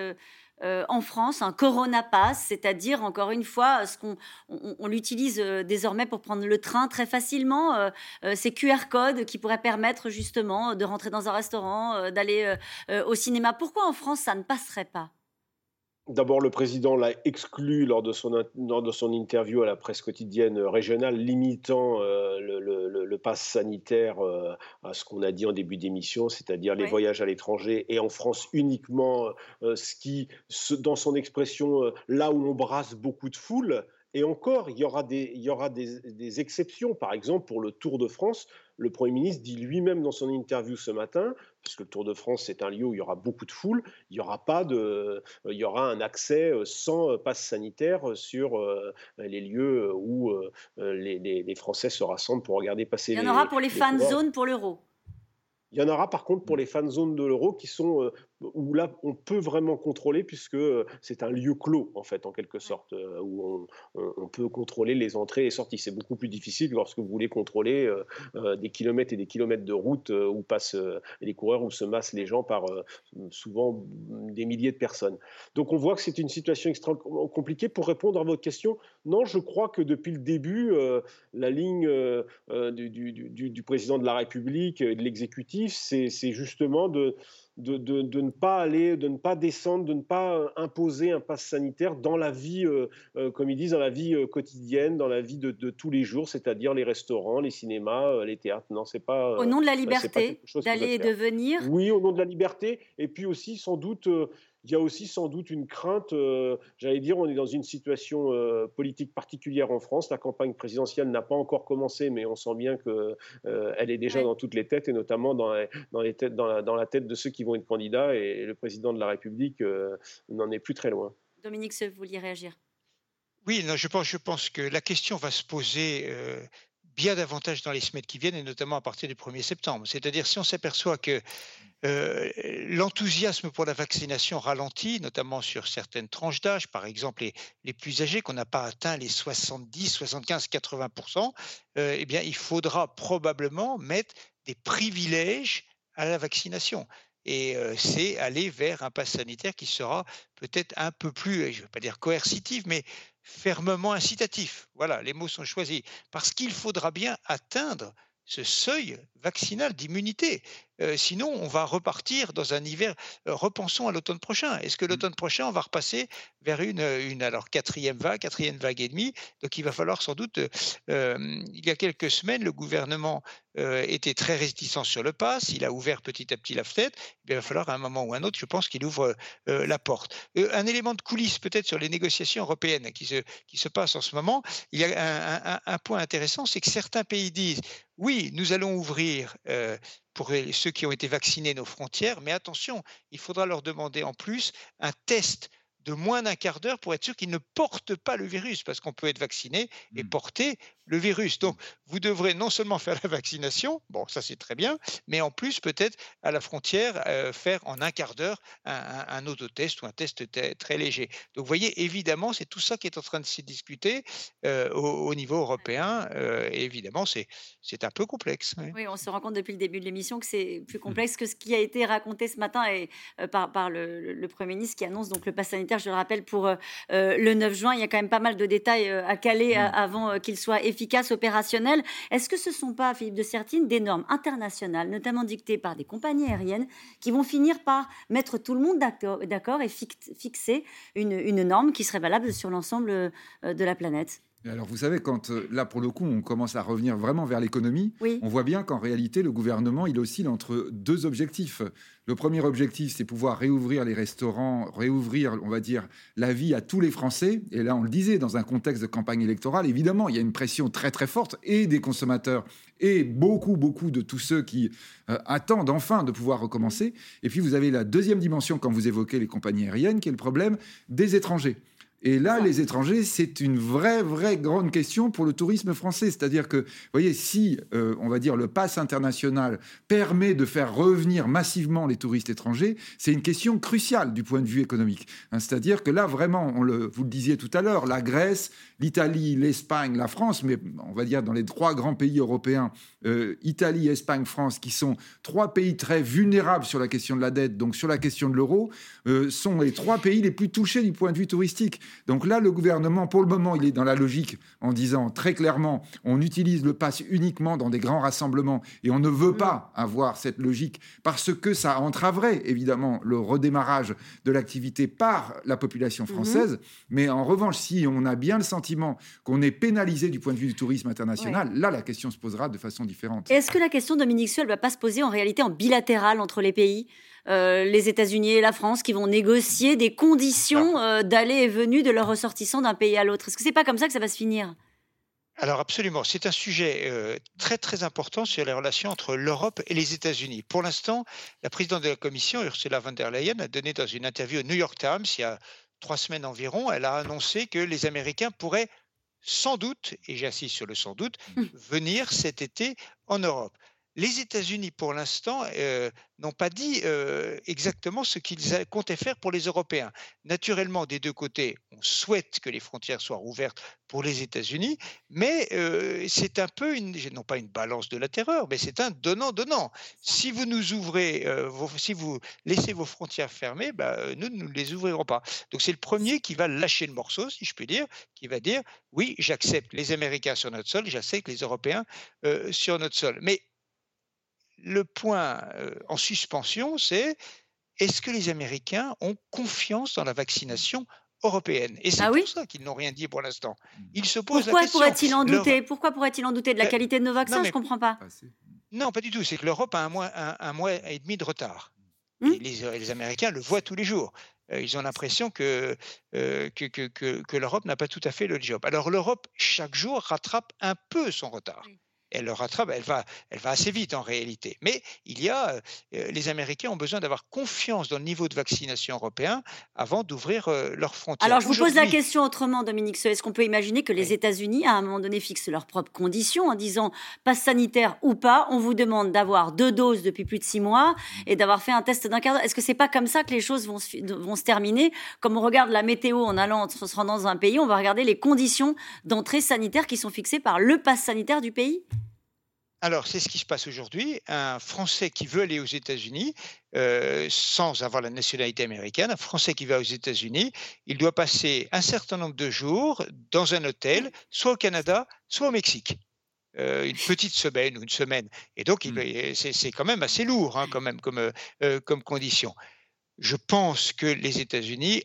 Speaker 1: Euh, en France, un Corona Pass, c'est-à-dire, encore une fois, ce qu'on on, l'utilise euh, désormais pour prendre le train très facilement, euh, ces QR codes qui pourraient permettre justement de rentrer dans un restaurant, d'aller au cinéma. Pourquoi en France ça ne passerait pas?
Speaker 2: D'abord, le président l'a exclu lors de, son, de son interview à la presse quotidienne régionale, limitant euh, le, le, pass sanitaire euh, à ce qu'on a dit en début d'émission, c'est-à-dire les voyages à l'étranger et en France uniquement, euh, ce qui, dans son expression, là où on brasse beaucoup de foule. Et encore, il y aura, des, il y aura des, des exceptions. Par exemple, pour le Tour de France, le Premier ministre dit lui-même dans son interview ce matin, puisque le Tour de France c'est un lieu où il y aura beaucoup de foule, il y aura pas de, il y aura un accès euh, sans euh, passe sanitaire sur euh, les lieux où les, Français se rassemblent pour regarder passer.
Speaker 1: Il y en aura pour les, fan zones pour l'euro.
Speaker 2: Il y en aura par contre pour les fan zones de l'euro qui sont où là on peut vraiment contrôler puisque c'est un lieu clos en fait en quelque sorte où on, peut contrôler les entrées et sorties. C'est beaucoup plus difficile lorsque vous voulez contrôler des kilomètres et des kilomètres de route où passent les coureurs où se massent les gens par souvent des milliers de personnes. Donc on voit que c'est une situation extrêmement compliquée. Pour répondre à votre question, non, je crois que depuis le début la ligne du, du, du, président de la République et de l'exécutif, c'est justement de de, ne pas aller, de ne pas descendre, de ne pas euh, imposer un pass sanitaire dans la vie, euh, euh, comme ils disent, dans la vie quotidienne, dans la vie de, tous les jours, c'est-à-dire les restaurants, les cinémas, les théâtres. Non, c'est pas.
Speaker 1: Au nom de la liberté d'aller et de venir.
Speaker 2: Oui, au nom de la liberté, et puis aussi sans doute il y a aussi sans doute une crainte, euh, j'allais dire, on est dans une situation euh, politique particulière en France. La campagne présidentielle n'a pas encore commencé, mais on sent bien qu'elle euh, elle est déjà dans toutes les têtes, et notamment dans, dans, les têtes, dans, la, dans, la, tête de ceux qui vont être candidats. Et, le président de la République n'en est plus très loin.
Speaker 1: Dominique vous vouliez réagir?
Speaker 4: Oui, non, je, pense, je pense que la question va se poser bien davantage dans les semaines qui viennent, et notamment à partir du 1er septembre. C'est-à-dire si on s'aperçoit que euh, l'enthousiasme pour la vaccination ralentit, notamment sur certaines tranches d'âge, par exemple les, plus âgés, qu'on n'a pas atteint les 70, 75, 80 eh bien, il faudra probablement mettre des privilèges à la vaccination. Et euh, c'est aller vers un pass sanitaire qui sera peut-être un peu plus, je ne vais pas dire coercitif, mais fermement incitatif. Voilà, les mots sont choisis. Parce qu'il faudra bien atteindre ce seuil vaccinal d'immunité. Euh, sinon, on va repartir dans un hiver. Euh, repensons à l'automne prochain. Est-ce que mmh. l'automne prochain, on va repasser vers une, une alors quatrième vague, quatrième vague et demie? Donc, il va falloir sans doute. Euh, il y a quelques semaines, le gouvernement était très réticent sur le pass. Il a ouvert petit à petit la fenêtre. il va falloir à un moment ou un autre, je pense, qu'il ouvre la porte. un élément de coulisses peut-être sur les négociations européennes qui se, qui se passent en ce moment. Il y a un, un point intéressant, c'est que certains pays disent oui, nous allons ouvrir pour ceux qui ont été vaccinés nos frontières, mais attention, il faudra leur demander en plus un test de moins d'un quart d'heure pour être sûr qu'ils ne portent pas le virus, parce qu'on peut être vacciné et mmh. porter le virus. Donc, vous devrez non seulement faire la vaccination, bon, ça c'est très bien, mais en plus peut-être à la frontière euh, faire en un quart d'heure un, un, autotest ou un test très léger. Donc, vous voyez, évidemment, c'est tout ça qui est en train de se discuter euh, au, niveau européen. Euh, et évidemment, c'est un peu complexe.
Speaker 1: Oui. on se rend compte depuis le début de l'émission que c'est plus mmh. complexe que ce qui a été raconté ce matin et, par, par le, le, Premier ministre qui annonce donc le pass sanitaire, je le rappelle, pour le 9 juin. Il y a quand même pas mal de détails à caler mmh. avant qu'il soit efficace efficace, opérationnel. Est-ce que ce ne sont pas, Philippe de Sertine, des normes internationales, notamment dictées par des compagnies aériennes, qui vont finir par mettre tout le monde d'accord et fixer une, norme qui serait valable sur l'ensemble euh, de la planète?
Speaker 3: Alors vous savez, quand euh, là pour le coup on commence à revenir vraiment vers l'économie, on voit bien qu'en réalité le gouvernement il oscille entre deux objectifs. Le premier objectif c'est pouvoir réouvrir les restaurants, réouvrir on va dire la vie à tous les Français. Et là on le disait dans un contexte de campagne électorale, évidemment il y a une pression très très forte et des consommateurs et beaucoup beaucoup de tous ceux qui euh, attendent enfin de pouvoir recommencer. Et puis vous avez la deuxième dimension quand vous évoquez les compagnies aériennes qui est le problème des étrangers. Et là, les étrangers, c'est une vraie, vraie grande question pour le tourisme français. C'est-à-dire que, vous voyez, si, euh, on va dire, le pass international permet de faire revenir massivement les touristes étrangers, c'est une question cruciale du point de vue économique. Hein, c'est-à-dire que là, vraiment, on le, vous le disiez tout à l'heure, la Grèce, l'Italie, l'Espagne, la France, mais on va dire dans les trois grands pays européens, euh, Italie, Espagne, France, qui sont trois pays très vulnérables sur la question de la dette, donc sur la question de l'euro, euh, sont les trois pays les plus touchés du point de vue touristique. Donc là, le gouvernement, pour le moment, il est dans la logique en disant très clairement, on utilise le pass uniquement dans des grands rassemblements et on ne veut pas avoir cette logique parce que ça entraverait évidemment le redémarrage de l'activité par la population mhm. française. Mais en revanche, si on a bien le sentiment qu'on est pénalisé du point de vue du tourisme international, là, la question se posera de façon différente.
Speaker 1: Est-ce que la question, Dominique Suel, ne va pas se poser en réalité en bilatéral entre les pays? Euh, les États-Unis et la France qui vont négocier des conditions euh, d'aller et venue de leurs ressortissants d'un pays à l'autre. Est-ce que c'est pas comme ça que ça va se finir?
Speaker 4: Alors absolument, c'est un sujet euh, très très important sur les relations entre l'Europe et les États-Unis. Pour l'instant, la présidente de la Commission, Ursula von der Leyen, a donné dans une interview au New York Times il y a trois semaines environ, elle a annoncé que les Américains pourraient sans doute, et j'insiste sur le sans doute, mmh. venir cet été en Europe. Les États-Unis, pour l'instant, euh, n'ont pas dit euh, exactement ce qu'ils comptaient faire pour les Européens. Naturellement, des deux côtés, on souhaite que les frontières soient ouvertes pour les États-Unis, mais euh, c'est un peu, une, non pas une balance de la terreur, mais c'est un donnant-donnant. Si vous nous ouvrez, si vous laissez vos frontières fermées, bah, nous, nous ne les ouvrirons pas. Donc c'est le premier qui va lâcher le morceau, si je puis dire, qui va dire, oui, j'accepte les Américains sur notre sol, j'accepte les Européens sur notre sol. Mais le point en suspension, c'est est-ce que les Américains ont confiance dans la vaccination européenne? Et c'est ah pour ça qu'ils n'ont rien dit pour l'instant. Mmh. Ils se posent
Speaker 1: Pourquoi
Speaker 4: la question.
Speaker 1: Pourrait-il en douter? Pourquoi pourrait-il en douter de la qualité de nos vaccins? Je ne comprends pas.
Speaker 4: Non, pas du tout. C'est que l'Europe a un mois, un, mois et demi de retard. Mmh. les, Américains le voient tous les jours. ils ont l'impression que, que, que, que l'Europe n'a pas tout à fait le job. Alors l'Europe, chaque jour, rattrape un peu son retard elle le rattrape, elle va, elle va assez vite en réalité. Mais il y a, euh, les Américains ont besoin d'avoir confiance dans le niveau de vaccination européen avant d'ouvrir euh, leurs frontières.
Speaker 1: Alors je vous pose la question autrement, Dominique. Est-ce qu'on peut imaginer que les États-Unis, à un moment donné, fixent leurs propres conditions en disant passe sanitaire ou pas, on vous demande d'avoir deux doses depuis plus de six mois et d'avoir fait un test d'un quart d'heure. Est-ce que c'est pas comme ça que les choses vont se, vont se terminer? Comme on regarde la météo en allant en se rendant dans un pays, on va regarder les conditions d'entrée sanitaire qui sont fixées par le pass sanitaire du pays?
Speaker 4: Alors, c'est ce qui se passe aujourd'hui. Un Français qui veut aller aux États-Unis, euh, sans avoir la nationalité américaine, un Français qui va aux États-Unis, il doit passer un certain nombre de jours dans un hôtel, soit au Canada, soit au Mexique. Euh, une petite semaine ou une semaine. Et donc, mmh. c'est quand même assez lourd hein, quand même, comme, euh, comme condition. Je pense que les États-Unis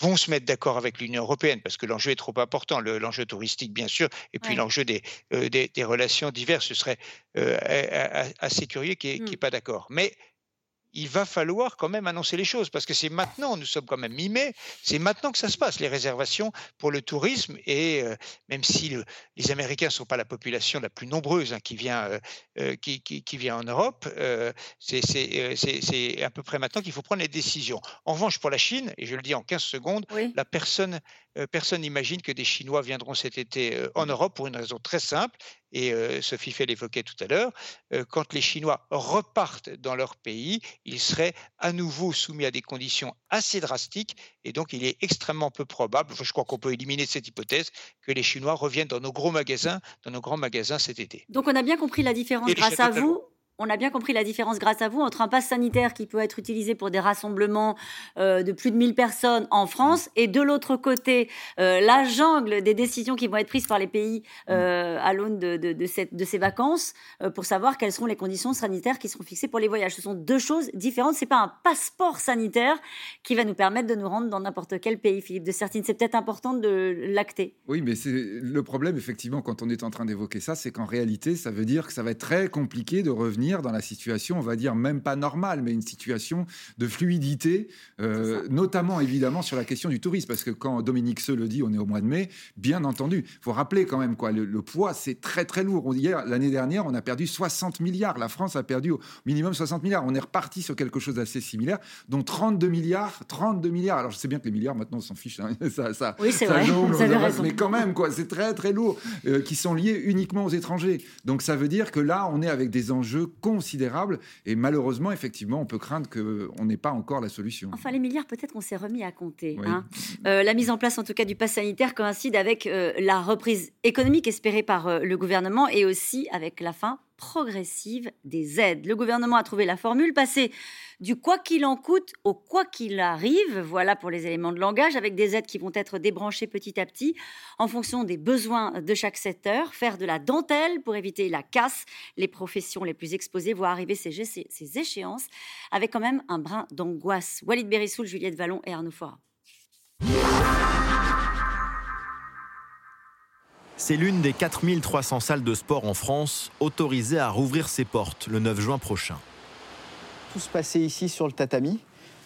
Speaker 4: vont se mettre d'accord avec l'Union européenne, parce que l'enjeu est trop important, l'enjeu touristique bien sûr, et puis l'enjeu des, euh, des, des, relations diverses, ce serait euh, assez curieux qu'il n'y ait, mmh. pas d'accord. Mais il va falloir quand même annoncer les choses parce que c'est maintenant, nous sommes quand même mi-mai, c'est maintenant que ça se passe, les réservations pour le tourisme. Et euh, même si les Américains ne sont pas la population la plus nombreuse hein, qui, vient, euh, euh, qui, qui, vient en Europe, c'est à peu près maintenant qu'il faut prendre les décisions. En revanche, pour la Chine, et je le dis en 15 secondes, la personne personne n'imagine que des Chinois viendront cet été en Europe pour une raison très simple, et Sophie Fell l'évoquait tout à l'heure, quand les Chinois repartent dans leur pays, ils seraient à nouveau soumis à des conditions assez drastiques, et donc il est extrêmement peu probable, je crois qu'on peut éliminer cette hypothèse, que les Chinois reviennent dans nos gros magasins, dans nos grands magasins cet été.
Speaker 1: Donc on a bien compris la différence grâce à vous on a bien compris la différence grâce à vous entre un pass sanitaire qui peut être utilisé pour des rassemblements euh, de plus de 1000 personnes en France et de l'autre côté, euh, la jungle des décisions qui vont être prises par les pays euh, à l'aune de, de, cette, de, ces vacances pour savoir quelles seront les conditions sanitaires qui seront fixées pour les voyages. Ce sont deux choses différentes. C'est pas un passeport sanitaire qui va nous permettre de nous rendre dans n'importe quel pays, Philippe de Certine. C'est peut-être important de l'acter.
Speaker 3: Oui, mais c'est le problème, effectivement, quand on est en train d'évoquer ça, c'est qu'en réalité, ça veut dire que ça va être très compliqué de revenir dans la situation, on va dire même pas normale, mais une situation de fluidité, euh, notamment évidemment sur la question du tourisme, parce que quand Dominique Se le dit, on est au mois de mai, bien entendu, il faut rappeler quand même quoi, le, poids c'est très très lourd. Hier, l'année dernière, on a perdu 60 milliards, la France a perdu au minimum 60 milliards. On est reparti sur quelque chose d'assez similaire, dont 32 milliards, 32 milliards. Alors je sais bien que les milliards maintenant on s'en fiche, hein. <laughs> ça, ça,
Speaker 1: oui, c'est vrai.
Speaker 3: mais quand même quoi, c'est très très lourd, euh, qui sont liés uniquement aux étrangers. Donc ça veut dire que là, on est avec des enjeux considérable. Et malheureusement, effectivement, on peut craindre qu'on n'ait pas encore la solution.
Speaker 1: Enfin, les milliards, peut-être qu'on s'est remis à compter. Hein. Euh, la mise en place, en tout cas, du pass sanitaire coïncide avec euh, la reprise économique espérée par euh, le gouvernement et aussi avec la fin progressive des aides. Le gouvernement a trouvé la formule, passer du quoi qu'il en coûte au quoi qu'il arrive, voilà pour les éléments de langage, avec des aides qui vont être débranchées petit à petit en fonction des besoins de chaque secteur, faire de la dentelle pour éviter la casse. Les professions les plus exposées voient arriver ces, ces échéances avec quand même un brin d'angoisse. Walid Berissoul, Juliette Vallon et Arnaud Fora.
Speaker 13: C'est l'une des 4300 salles de sport en France autorisées à rouvrir ses portes le 9 juin prochain.
Speaker 14: Tout se passait ici sur le tatami,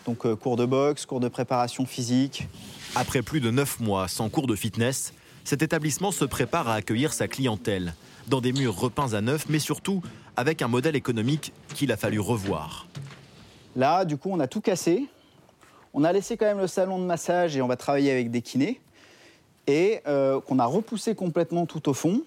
Speaker 14: donc euh, cours de boxe, cours de préparation physique.
Speaker 13: Après plus de 9 mois sans cours de fitness, cet établissement se prépare à accueillir sa clientèle, dans des murs repeints à neuf, mais surtout avec un modèle économique qu'il a fallu revoir.
Speaker 14: Là, du coup, on a tout cassé. On a laissé quand même le salon de massage et on va travailler avec des kinés et euh, qu'on a repoussé complètement tout au fond.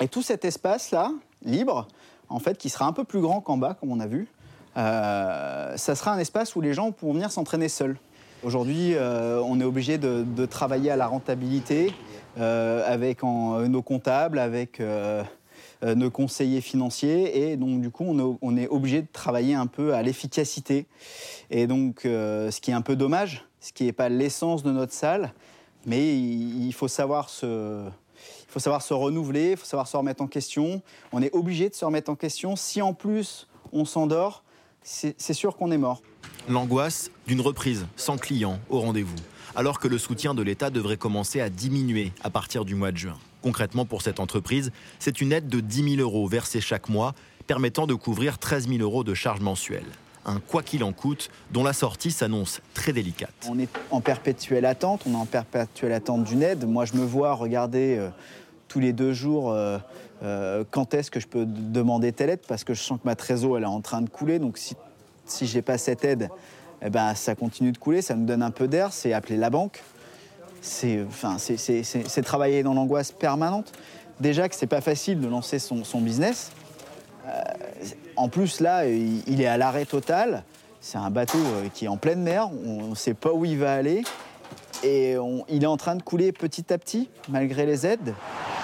Speaker 14: Et tout cet espace-là, libre, en fait, qui sera un peu plus grand qu'en bas, comme on a vu, euh, ça sera un espace où les gens pourront venir s'entraîner seuls. Aujourd'hui, euh, on est obligé de, travailler à la rentabilité avec nos comptables, avec nos conseillers financiers, et donc du coup, on est obligé de travailler un peu à l'efficacité. Et donc, ce qui est un peu dommage, ce qui n'est pas l'essence de notre salle, mais il faut savoir se, renouveler, il faut savoir se remettre en question. On est obligé de se remettre en question. Si en plus on s'endort, c'est sûr qu'on est mort.
Speaker 13: L'angoisse d'une reprise sans clients au rendez-vous, alors que le soutien de l'État devrait commencer à diminuer à partir du mois de juin. Concrètement, pour cette entreprise, c'est une aide de 10 000 euros versée chaque mois, permettant de couvrir 13 000 euros de charges mensuelles un quoi qu'il en coûte, dont la sortie s'annonce très délicate.
Speaker 14: On est en perpétuelle attente, on est en perpétuelle attente d'une aide. Moi, je me vois regarder euh, tous les deux jours euh, euh, quand est-ce que je peux demander telle aide, parce que je sens que ma trésor elle est en train de couler. Donc, si, si je n'ai pas cette aide, eh ben, ça continue de couler, ça nous donne un peu d'air, c'est appeler la banque. C'est enfin, travailler dans l'angoisse permanente. Déjà que c'est pas facile de lancer son, son business. En plus, là, il est à l'arrêt total. C'est un bateau euh, qui est en pleine mer. On ne sait pas où il va aller. Et il est en train de couler petit à petit, malgré les aides.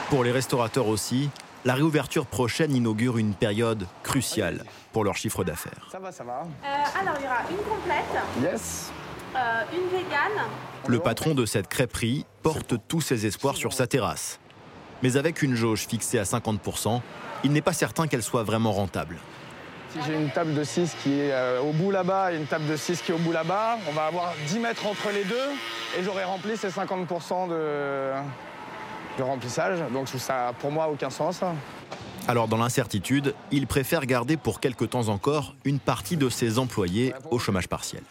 Speaker 13: Pour les restaurateurs aussi, la réouverture prochaine inaugure une période cruciale pour leur chiffre d'affaires.
Speaker 15: Ça va, ça va. Euh, alors, il y aura une complète.
Speaker 8: Yes.
Speaker 15: Euh, une végane.
Speaker 13: Le patron de cette crêperie porte tous ses espoirs sur sa terrasse. Mais avec une jauge fixée à 50%, il n'est pas certain qu'elle soit vraiment rentable.
Speaker 8: Si j'ai une table de 6 qui est euh, au bout là-bas et une table de 6 qui est au bout là-bas, on va avoir 10 mètres entre les deux et j'aurai rempli ces 50% de, de remplissage. Donc ça, pour moi, aucun sens.
Speaker 13: Alors dans l'incertitude, il préfère garder pour quelques temps encore une partie de ses employés au chômage partiel.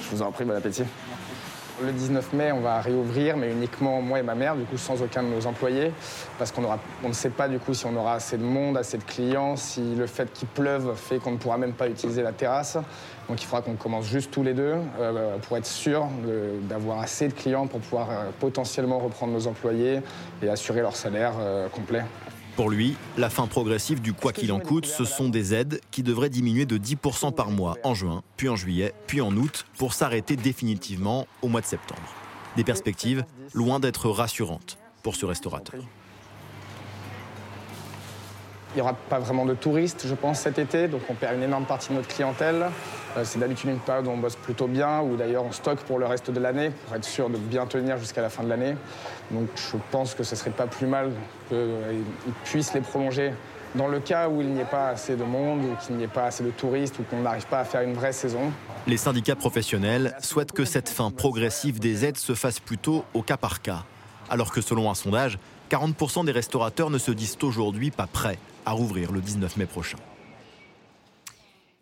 Speaker 8: Je vous en prie, bon appétit. Le 19 mai, on va réouvrir, mais uniquement moi et ma mère, du coup sans aucun de nos employés, parce qu'on on ne sait pas du coup si on aura assez de monde, assez de clients, si le fait qu'il pleuve fait qu'on ne pourra même pas utiliser la terrasse. Donc il faudra qu'on commence juste tous les deux euh, pour être sûr d'avoir assez de clients pour pouvoir euh, potentiellement reprendre nos employés et assurer leur salaire euh, complet.
Speaker 13: Pour lui, la fin progressive du quoi qu'il en coûte, ce sont des aides qui devraient diminuer de 10% par mois en juin, puis en juillet, puis en août, pour s'arrêter définitivement au mois de septembre. Des perspectives loin d'être rassurantes pour ce restaurateur.
Speaker 8: Il n'y aura pas vraiment de touristes, je pense, cet été, donc on perd une énorme partie de notre clientèle. Euh, c'est d'habitude une période où on bosse plutôt bien, ou d'ailleurs on stocke pour le reste de l'année, pour être sûr de bien tenir jusqu'à la fin de l'année. Donc je pense que ce serait pas plus mal qu'ils puissent les prolonger dans le cas où il n'y ait pas assez de monde, ou qu'il n'y ait pas assez de touristes, ou qu'on n'arrive pas à faire une vraie saison.
Speaker 13: Les syndicats professionnels souhaitent que cette fin progressive des aides se fasse plutôt au cas par cas. Alors que selon un sondage, 40% des restaurateurs ne se disent aujourd'hui pas prêts à rouvrir le 19 mai prochain.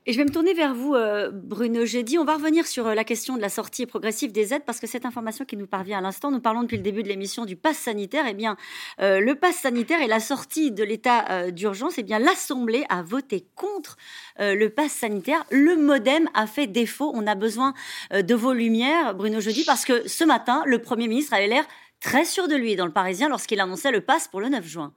Speaker 1: Et je vais me tourner vers vous, euh, Bruno Jeudi. On va revenir sur euh, la question de la sortie progressive des aides parce que cette information qui nous parvient à l'instant, nous parlons depuis le début de l'émission du pass sanitaire. Eh bien, euh, le pass sanitaire et la sortie de l'état d'urgence, eh bien, l'Assemblée a voté contre le pass sanitaire. Le modem a fait défaut. On a besoin de vos lumières, Bruno Jeudi, parce que ce matin, le Premier ministre avait l'air très sûr de lui dans le Parisien lorsqu'il annonçait le pass pour le 9 juin.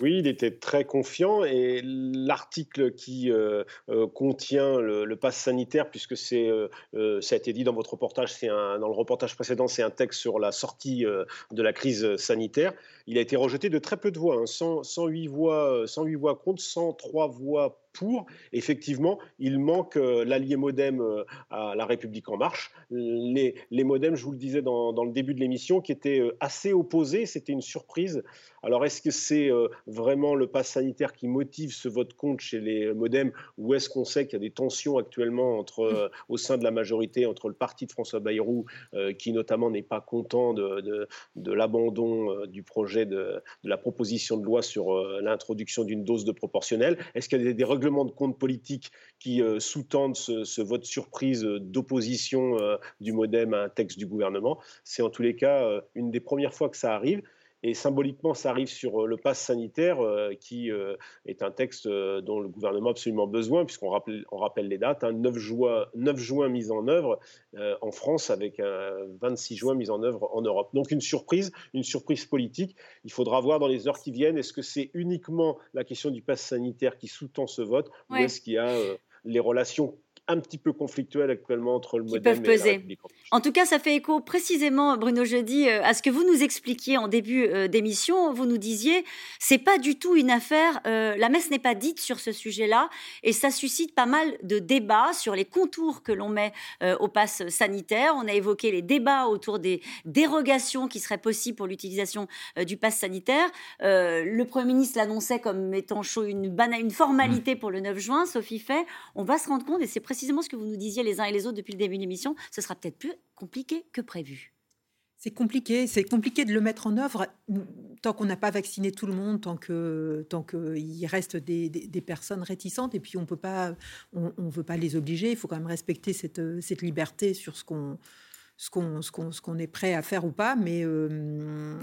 Speaker 2: Oui, il était très confiant et l'article qui euh, euh, contient le, le pass sanitaire, puisque c'est, euh, ça a été dit dans votre reportage, c'est dans le reportage précédent, c'est un texte sur la sortie de la crise sanitaire. Il a été rejeté de très peu de voix, hein, 108 voix, 108 voix contre, 103 voix Effectivement, il manque euh, l'allié modem euh, à La République en marche. Les, les modems, je vous le disais dans, le début de l'émission, qui étaient euh, assez opposés, c'était une surprise. Alors, est-ce que c'est vraiment le pass sanitaire qui motive ce vote contre chez les modems, ou est-ce qu'on sait qu'il y a des tensions actuellement entre, au sein de la majorité entre le parti de François Bayrou, qui notamment n'est pas content de, l'abandon du projet de, de, la proposition de loi sur l'introduction d'une dose de proportionnelle? Est-ce qu'il y a des, des de compte politique qui euh, sous-tendent ce, vote surprise euh, d'opposition euh, du modem à un texte du gouvernement. C'est en tous les cas une des premières fois que ça arrive. Et symboliquement, ça arrive sur le pass sanitaire, qui est un texte dont le gouvernement a absolument besoin, puisqu'on rappelle, on rappelle les dates. 9, hein. juin, 9 juin mise en œuvre en France, avec un 26 juin mise en œuvre en Europe. Donc une surprise, une surprise politique. Il faudra voir dans les heures qui viennent, est-ce que c'est uniquement la question du pass sanitaire qui sous-tend ce vote, ou est-ce qu'il y a les relations un petit peu conflictuelles actuellement entre le
Speaker 1: qui peuvent peser. En tout cas, ça fait écho précisément, Bruno Jeudi, euh, à ce que vous nous expliquiez en début euh, d'émission. Vous nous disiez, c'est pas du tout une affaire. Euh, la messe n'est pas dite sur ce sujet-là, et ça suscite pas mal de débats sur les contours que l'on met au pass sanitaire. On a évoqué les débats autour des dérogations qui seraient possibles pour l'utilisation du pass sanitaire. le Premier ministre l'annonçait comme étant chaud une, une formalité mmh. pour le 9 juin. Sophie fait. On va se rendre compte, et c'est précisément ce que vous nous disiez les uns et les autres depuis le début de l'émission. Ce sera peut-être plus compliqué que prévu.
Speaker 5: C'est compliqué, c'est compliqué de le mettre en œuvre tant qu'on n'a pas vacciné tout le monde, tant que tant qu'il reste des, des, personnes réticentes et puis on peut pas, on, on veut pas les obliger. Il faut quand même respecter cette, cette liberté sur ce qu'on ce qu'on ce qu'on est prêt à faire ou pas mais euh,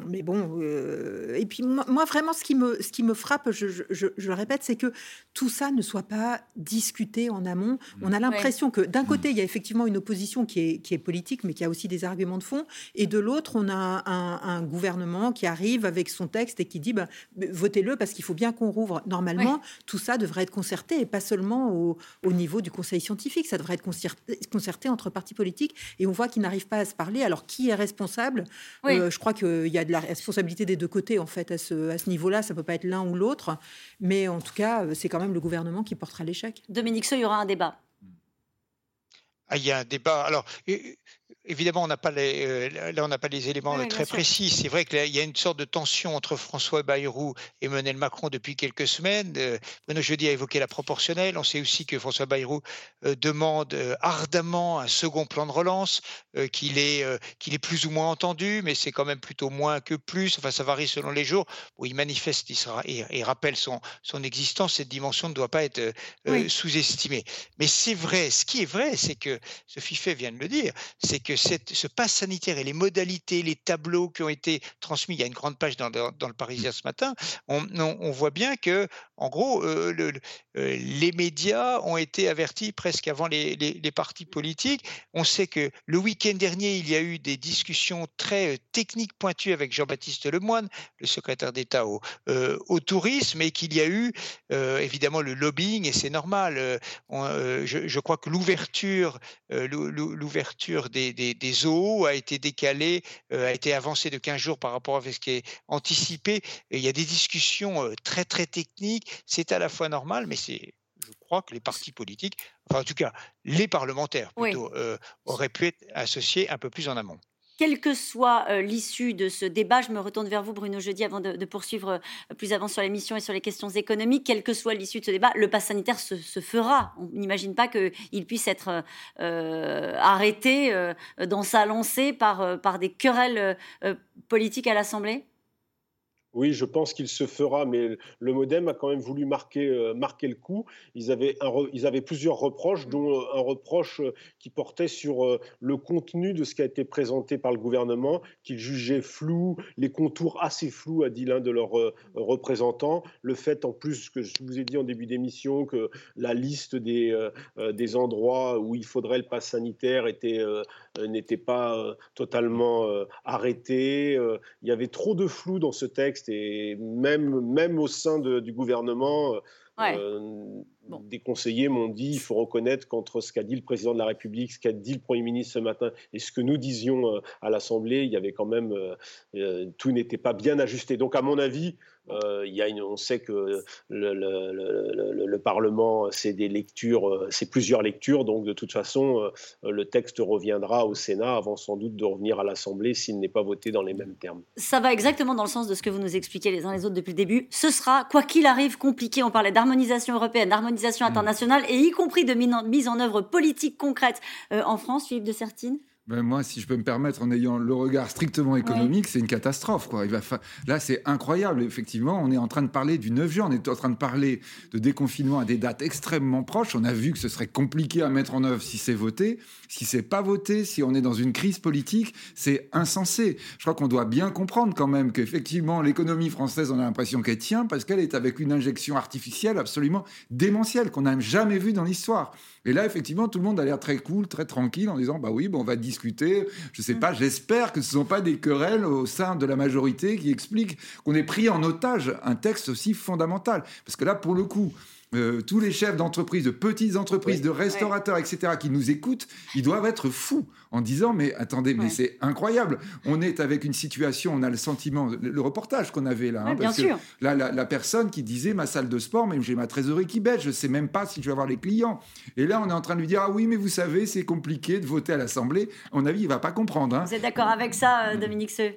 Speaker 5: mais bon euh, et puis moi, vraiment ce qui me ce qui me frappe je, je, je, le répète c'est que tout ça ne soit pas discuté en amont. On a l'impression que d'un côté il y a effectivement une opposition qui est qui est politique mais qui a aussi des arguments de fond et de l'autre on a un, un, gouvernement qui arrive avec son texte et qui dit bah, votez-le parce qu'il faut bien qu'on rouvre. Normalement tout ça devrait être concerté et pas seulement au, au, niveau du conseil scientifique. Ça devrait être concerté, concerté entre partis politiques et on voit qu'il n'arrive pas à se parler. Alors, qui est responsable? Euh, Je crois qu'il y a de la responsabilité des deux côtés, en fait, à ce, à ce niveau-là. Ça ne peut pas être l'un ou l'autre. Mais en tout cas, euh, c'est quand même le gouvernement qui portera l'échec.
Speaker 1: Dominique Seux, il y aura un débat.
Speaker 4: Ah, il y a un débat. Alors, Évidemment, on n'a pas les, euh, là, on n'a pas les éléments très précis. C'est vrai qu'il y a une sorte de tension entre François Bayrou et Emmanuel Macron depuis quelques semaines. Euh, Bruno Jeudi a évoqué la proportionnelle. On sait aussi que François Bayrou euh, demande ardemment un second plan de relance, qu'il est, qu'il est plus ou moins entendu, mais c'est quand même plutôt moins que plus. Enfin, ça varie selon les jours. Où il manifeste il sera, et, rappelle son, son existence. Cette dimension ne doit pas être sous-estimée. Mais c'est vrai. Ce qui est vrai, c'est que Sophie Fay vient de le dire, c'est que ce pass sanitaire et les modalités, les tableaux qui ont été transmis, il y a une grande page dans, le Parisien ce matin, on, voit bien que, en gros, euh, euh, les médias ont été avertis presque avant les, partis politiques. On sait que le week-end dernier, il y a eu des discussions très euh, techniques pointues avec Jean-Baptiste Lemoyne, le secrétaire d'État au, tourisme, et qu'il y a eu évidemment le lobbying, et c'est normal. je, crois que l'ouverture, l'ouverture des, eaux a été décalé, a été avancé de 15 jours par rapport à ce qui est anticipé. il y a des discussions très très techniques. C'est à la fois normal, mais c'est je crois que les partis politiques, enfin en tout cas les parlementaires plutôt, auraient pu être associés un peu plus en amont
Speaker 1: quelle que soit euh, l'issue de ce débat, je me retourne vers vous, Bruno Jeudi, avant de, poursuivre euh, plus avant sur l'émission et sur les questions économiques. Quelle que soit l'issue de ce débat, le pass sanitaire se, fera. On n'imagine pas qu'il puisse être euh, arrêté dans sa lancée par, par des querelles politiques à l'Assemblée?
Speaker 2: Oui, je pense qu'il se fera, mais le Modem a quand même voulu marquer, euh, le coup. Ils avaient, plusieurs reproches, dont euh, un reproche euh, qui portait sur le contenu de ce qui a été présenté par le gouvernement, qu'ils jugeaient flou, les contours assez flous, a dit l'un de leurs représentants. Le fait, en plus, que je vous ai dit en début d'émission, que la liste des, endroits où il faudrait le pass sanitaire était n'était pas totalement arrêtée. Il y avait trop de flou dans ce texte et même, même au sein du gouvernement, euh, des conseillers m'ont dit il faut reconnaître qu'entre ce qu'a dit le président de la République, ce qu'a dit le Premier ministre ce matin et ce que nous disions euh, à l'Assemblée, il y avait quand même euh, tout n'était pas bien ajusté. Donc à mon avis, il y a on sait que le, le, Parlement, c'est des lectures, c'est plusieurs lectures, donc de toute façon, le texte reviendra au Sénat avant sans doute de revenir à l'Assemblée s'il n'est pas voté dans les mêmes termes.
Speaker 1: Ça va exactement dans le sens de ce que vous nous expliquez les uns les autres depuis le début. Ce sera, quoi qu'il arrive, compliqué. On parlait d'harmonisation européenne, d'harmonisation mm. internationale, et y compris de mise en œuvre politique concrète euh, en France, Philippe de Sertine?
Speaker 3: Ben moi, si je peux me permettre, en ayant le regard strictement économique, c'est une catastrophe. Quoi. Il va Là, c'est incroyable. Effectivement, on est en train de parler du 9 juin, on est en train de parler de déconfinement à des dates extrêmement proches. On a vu que ce serait compliqué à mettre en œuvre si c'est voté. Si c'est pas voté, si on est dans une crise politique, c'est insensé. Je crois qu'on doit bien comprendre quand même qu'effectivement, l'économie française, on a l'impression qu'elle tient parce qu'elle est avec une injection artificielle absolument démentielle qu'on n'a jamais vue dans l'histoire. Et là, effectivement, tout le monde a l'air très cool, très tranquille en disant, bah oui, on va discuter. Je sais pas, j'espère que ce ne sont pas des querelles au sein de la majorité qui expliquent qu'on est pris en otage un texte aussi fondamental. Parce que là, pour le coup, euh, tous les chefs d'entreprise, de petites entreprises, de restaurateurs, etc., qui nous écoutent, ils doivent être fous en disant mais attendez, mais c'est incroyable. On est avec une situation, on a le sentiment, le, reportage qu'on avait là,
Speaker 1: hein, parce que
Speaker 3: là, la, personne qui disait ma salle de sport, même j'ai ma trésorerie qui baisse, je sais même pas si je vais avoir les clients. Et là, on est en train de lui dire ah oui, mais vous savez, c'est compliqué de voter à l'Assemblée. À mon avis, il va pas comprendre. Hein.
Speaker 1: Vous êtes d'accord avec ça, euh, Dominique Seux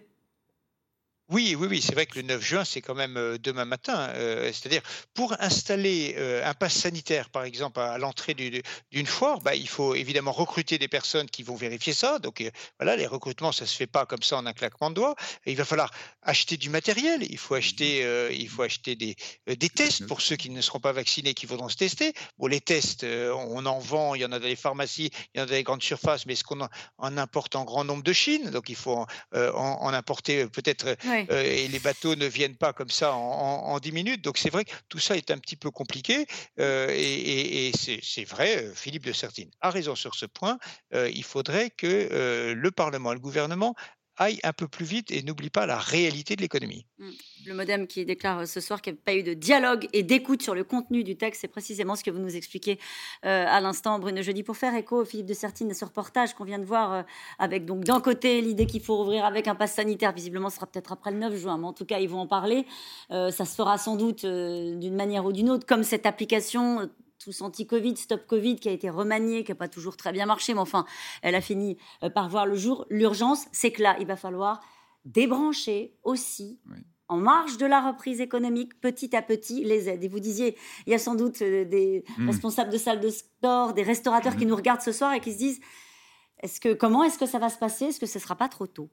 Speaker 4: oui, oui, oui, c'est vrai que le 9 juin, c'est quand même euh, demain matin. Euh, c'est-à-dire, pour installer euh, un pass sanitaire, par exemple, à, l'entrée d'une foire, bah, il faut évidemment recruter des personnes qui vont vérifier ça. Donc, voilà, les recrutements, ça ne se fait pas comme ça en un claquement de doigts. il va falloir acheter du matériel. Il faut acheter, il faut acheter des, des tests pour ceux qui ne seront pas vaccinés, qui voudront se tester. Bon, les tests, on en vend, il y en a dans les pharmacies, il y en a dans les grandes surfaces, mais est-ce qu'on en, importe en grand nombre de Chine? Donc, il faut en, importer peut-être. Euh, et les bateaux ne viennent pas comme ça en, 10 minutes. Donc c'est vrai que tout ça est un petit peu compliqué. Euh, et, c'est vrai, euh, Philippe de Sertine a raison sur ce point. il faudrait que le Parlement et le gouvernement aille un peu plus vite et n'oublie pas la réalité de l'économie.
Speaker 1: Mmh. Le Modem qui déclare ce soir qu'il n'y a pas eu de dialogue et d'écoute sur le contenu du texte, c'est précisément ce que vous nous expliquez euh, à l'instant, Bruno Jeudi. Pour faire écho, Philippe de Sertine, ce reportage qu'on vient de voir euh, avec donc d'un côté l'idée qu'il faut ouvrir avec un pass sanitaire, visiblement ce sera peut-être après le 9 juin, mais en tout cas ils vont en parler. Euh, ça se fera sans doute d'une manière ou d'une autre, comme cette application tous anti-Covid, Stop Covid, qui a été remaniée, qui n'a pas toujours très bien marché, mais enfin, elle a fini euh, par voir le jour. L'urgence, c'est que là, il va falloir débrancher aussi. En marge de la reprise économique, petit à petit, les aides. Et vous disiez, il y a sans doute euh, des mmh. responsables de salles de sport, des restaurateurs qui mmh. nous regardent ce soir et qui se disent, est-ce que, comment est-ce que ça va se passer? Est-ce que ce ne sera pas trop tôt?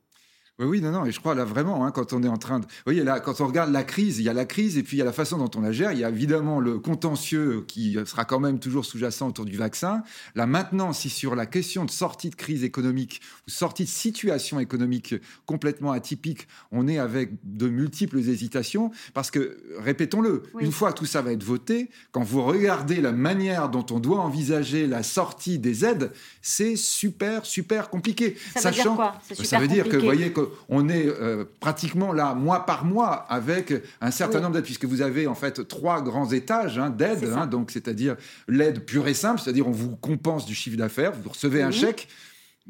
Speaker 3: Oui, oui, non, non, et je crois là vraiment, hein, quand on est en train de. Vous voyez, là, quand on regarde la crise, il y a la crise et puis il y a la façon dont on la gère. Il y a évidemment le contentieux qui sera quand même toujours sous-jacent autour du vaccin. Là, maintenant, si sur la question de sortie de crise économique ou sortie de situation économique complètement atypique, on est avec de multiples hésitations, parce que, répétons-le, une fois tout ça va être voté, quand vous regardez la manière dont on doit envisager la sortie des aides, c'est super, super compliqué.
Speaker 1: Ça veut dire quoi?
Speaker 3: Ça veut dire que, vous voyez, on est euh, pratiquement là mois par mois avec un certain nombre d'aides, puisque vous avez en fait trois grands étages hein, d'aides, hein, donc c'est-à-dire l'aide pure et simple, c'est-à-dire on vous compense du chiffre d'affaires, vous recevez un chèque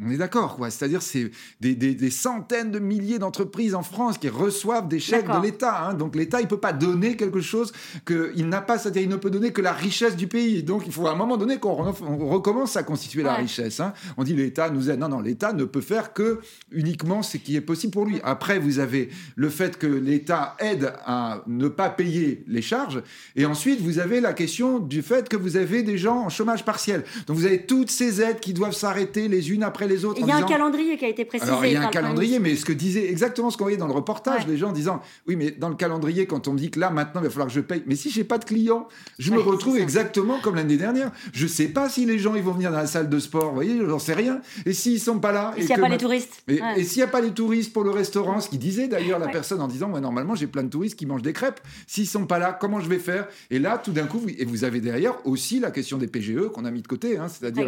Speaker 3: On est d'accord, quoi. C'est-à-dire, c'est des, centaines de milliers d'entreprises en France qui reçoivent des chèques de l'État. Hein. Donc, l'État, il peut pas donner quelque chose qu'il n'a pas. C'est-à-dire, il ne peut donner que la richesse du pays. Donc, il faut à un moment donné qu'on recommence à constituer la richesse. Hein. On dit l'État nous aide. Non, non, l'État ne peut faire que uniquement ce qui est possible pour lui. Après, vous avez le fait que l'État aide à ne pas payer les charges. Et ensuite, vous avez la question du fait que vous avez des gens en chômage partiel. Donc, vous avez toutes ces aides qui doivent s'arrêter les unes après les autres.
Speaker 1: Il y a un calendrier qui a été précisé.
Speaker 3: Alors, il y a un calendrier, mais ce que disait exactement ce qu'on voyait dans le reportage, les gens disant oui, mais dans le calendrier, quand on me dit que là, maintenant, il va falloir que je paye, mais si j'ai pas de clients, je me retrouve exactement comme l'année dernière. Je sais pas si les gens ils vont venir dans la salle de sport, vous voyez, j'en sais rien. Et s'ils sont pas là,
Speaker 1: et, s'il n'y a pas les touristes,
Speaker 3: et, s'il n'y a pas les touristes pour le restaurant, ce qui disait d'ailleurs la personne en disant moi normalement j'ai plein de touristes qui mangent des crêpes. S'ils sont pas là, comment je vais faire? Et là, tout d'un coup, et vous avez derrière aussi la question des PGE qu'on a mis de côté, hein, c'est-à-dire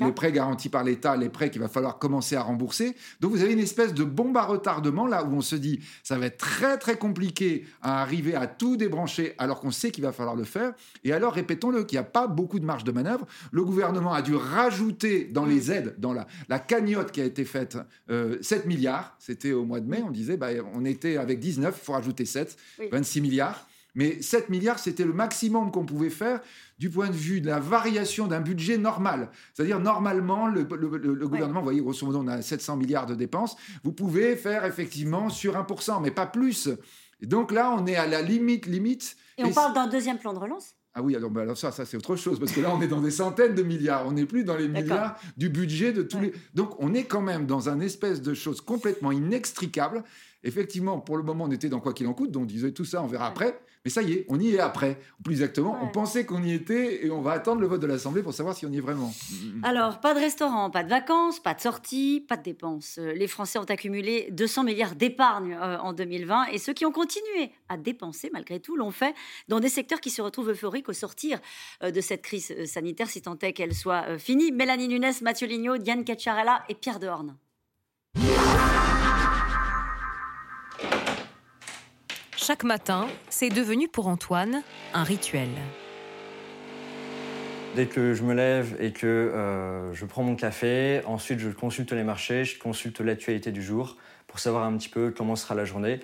Speaker 3: les prêts garantis par l'État, les prêts qu'il va falloir commencer à rembourser. Donc vous avez une espèce de bombe à retardement là où on se dit ça va être très très compliqué à arriver à tout débrancher alors qu'on sait qu'il va falloir le faire. Et alors répétons-le qu'il n'y a pas beaucoup de marge de manœuvre. Le gouvernement a dû rajouter dans les aides, dans la, la cagnotte qui a été faite, 7 euh, milliards. C'était au mois de mai. On disait bah, on était avec 19, il faut rajouter 7, 26 milliards. Mais 7 milliards, c'était le maximum qu'on pouvait faire du point de vue de la variation d'un budget normal. C'est-à-dire, normalement, le, gouvernement, vous voyez, grosso modo, on a 700 milliards de dépenses, vous pouvez faire effectivement sur 1%, mais pas plus. Et donc là, on est à la limite, limite.
Speaker 1: Et on parle d'un deuxième plan de relance?
Speaker 3: Ah oui, alors, bah, alors ça, ça c'est autre chose, parce que là, on est dans des centaines de milliards, on n'est plus dans les milliards du budget de tous les... Donc, on est quand même dans un espèce de chose complètement inextricable. Effectivement, pour le moment, on était dans quoi qu'il en coûte, donc on disait tout ça, on verra après. Mais ça y est, on y est après. plus exactement, on pensait qu'on y était et on va attendre le vote de l'Assemblée pour savoir si on y est vraiment. <laughs>
Speaker 1: Alors, pas de restaurant, pas de vacances, pas de sorties, pas de dépenses. Euh, les Français ont accumulé 200 milliards d'épargne euh, en 2020 et ceux qui ont continué à dépenser malgré tout l'ont fait dans des secteurs qui se retrouvent euphoriques au sortir euh, de cette crise sanitaire, si tant est qu'elle soit finie. Mélanie Nunes, Mathieu Lignot, Diane Cacciarella et Pierre Dehorne.
Speaker 16: Chaque matin, c'est devenu pour Antoine un rituel.
Speaker 17: Dès que je me lève et que euh, je prends mon café, ensuite je consulte les marchés, je consulte l'actualité du jour pour savoir un petit peu comment sera la journée.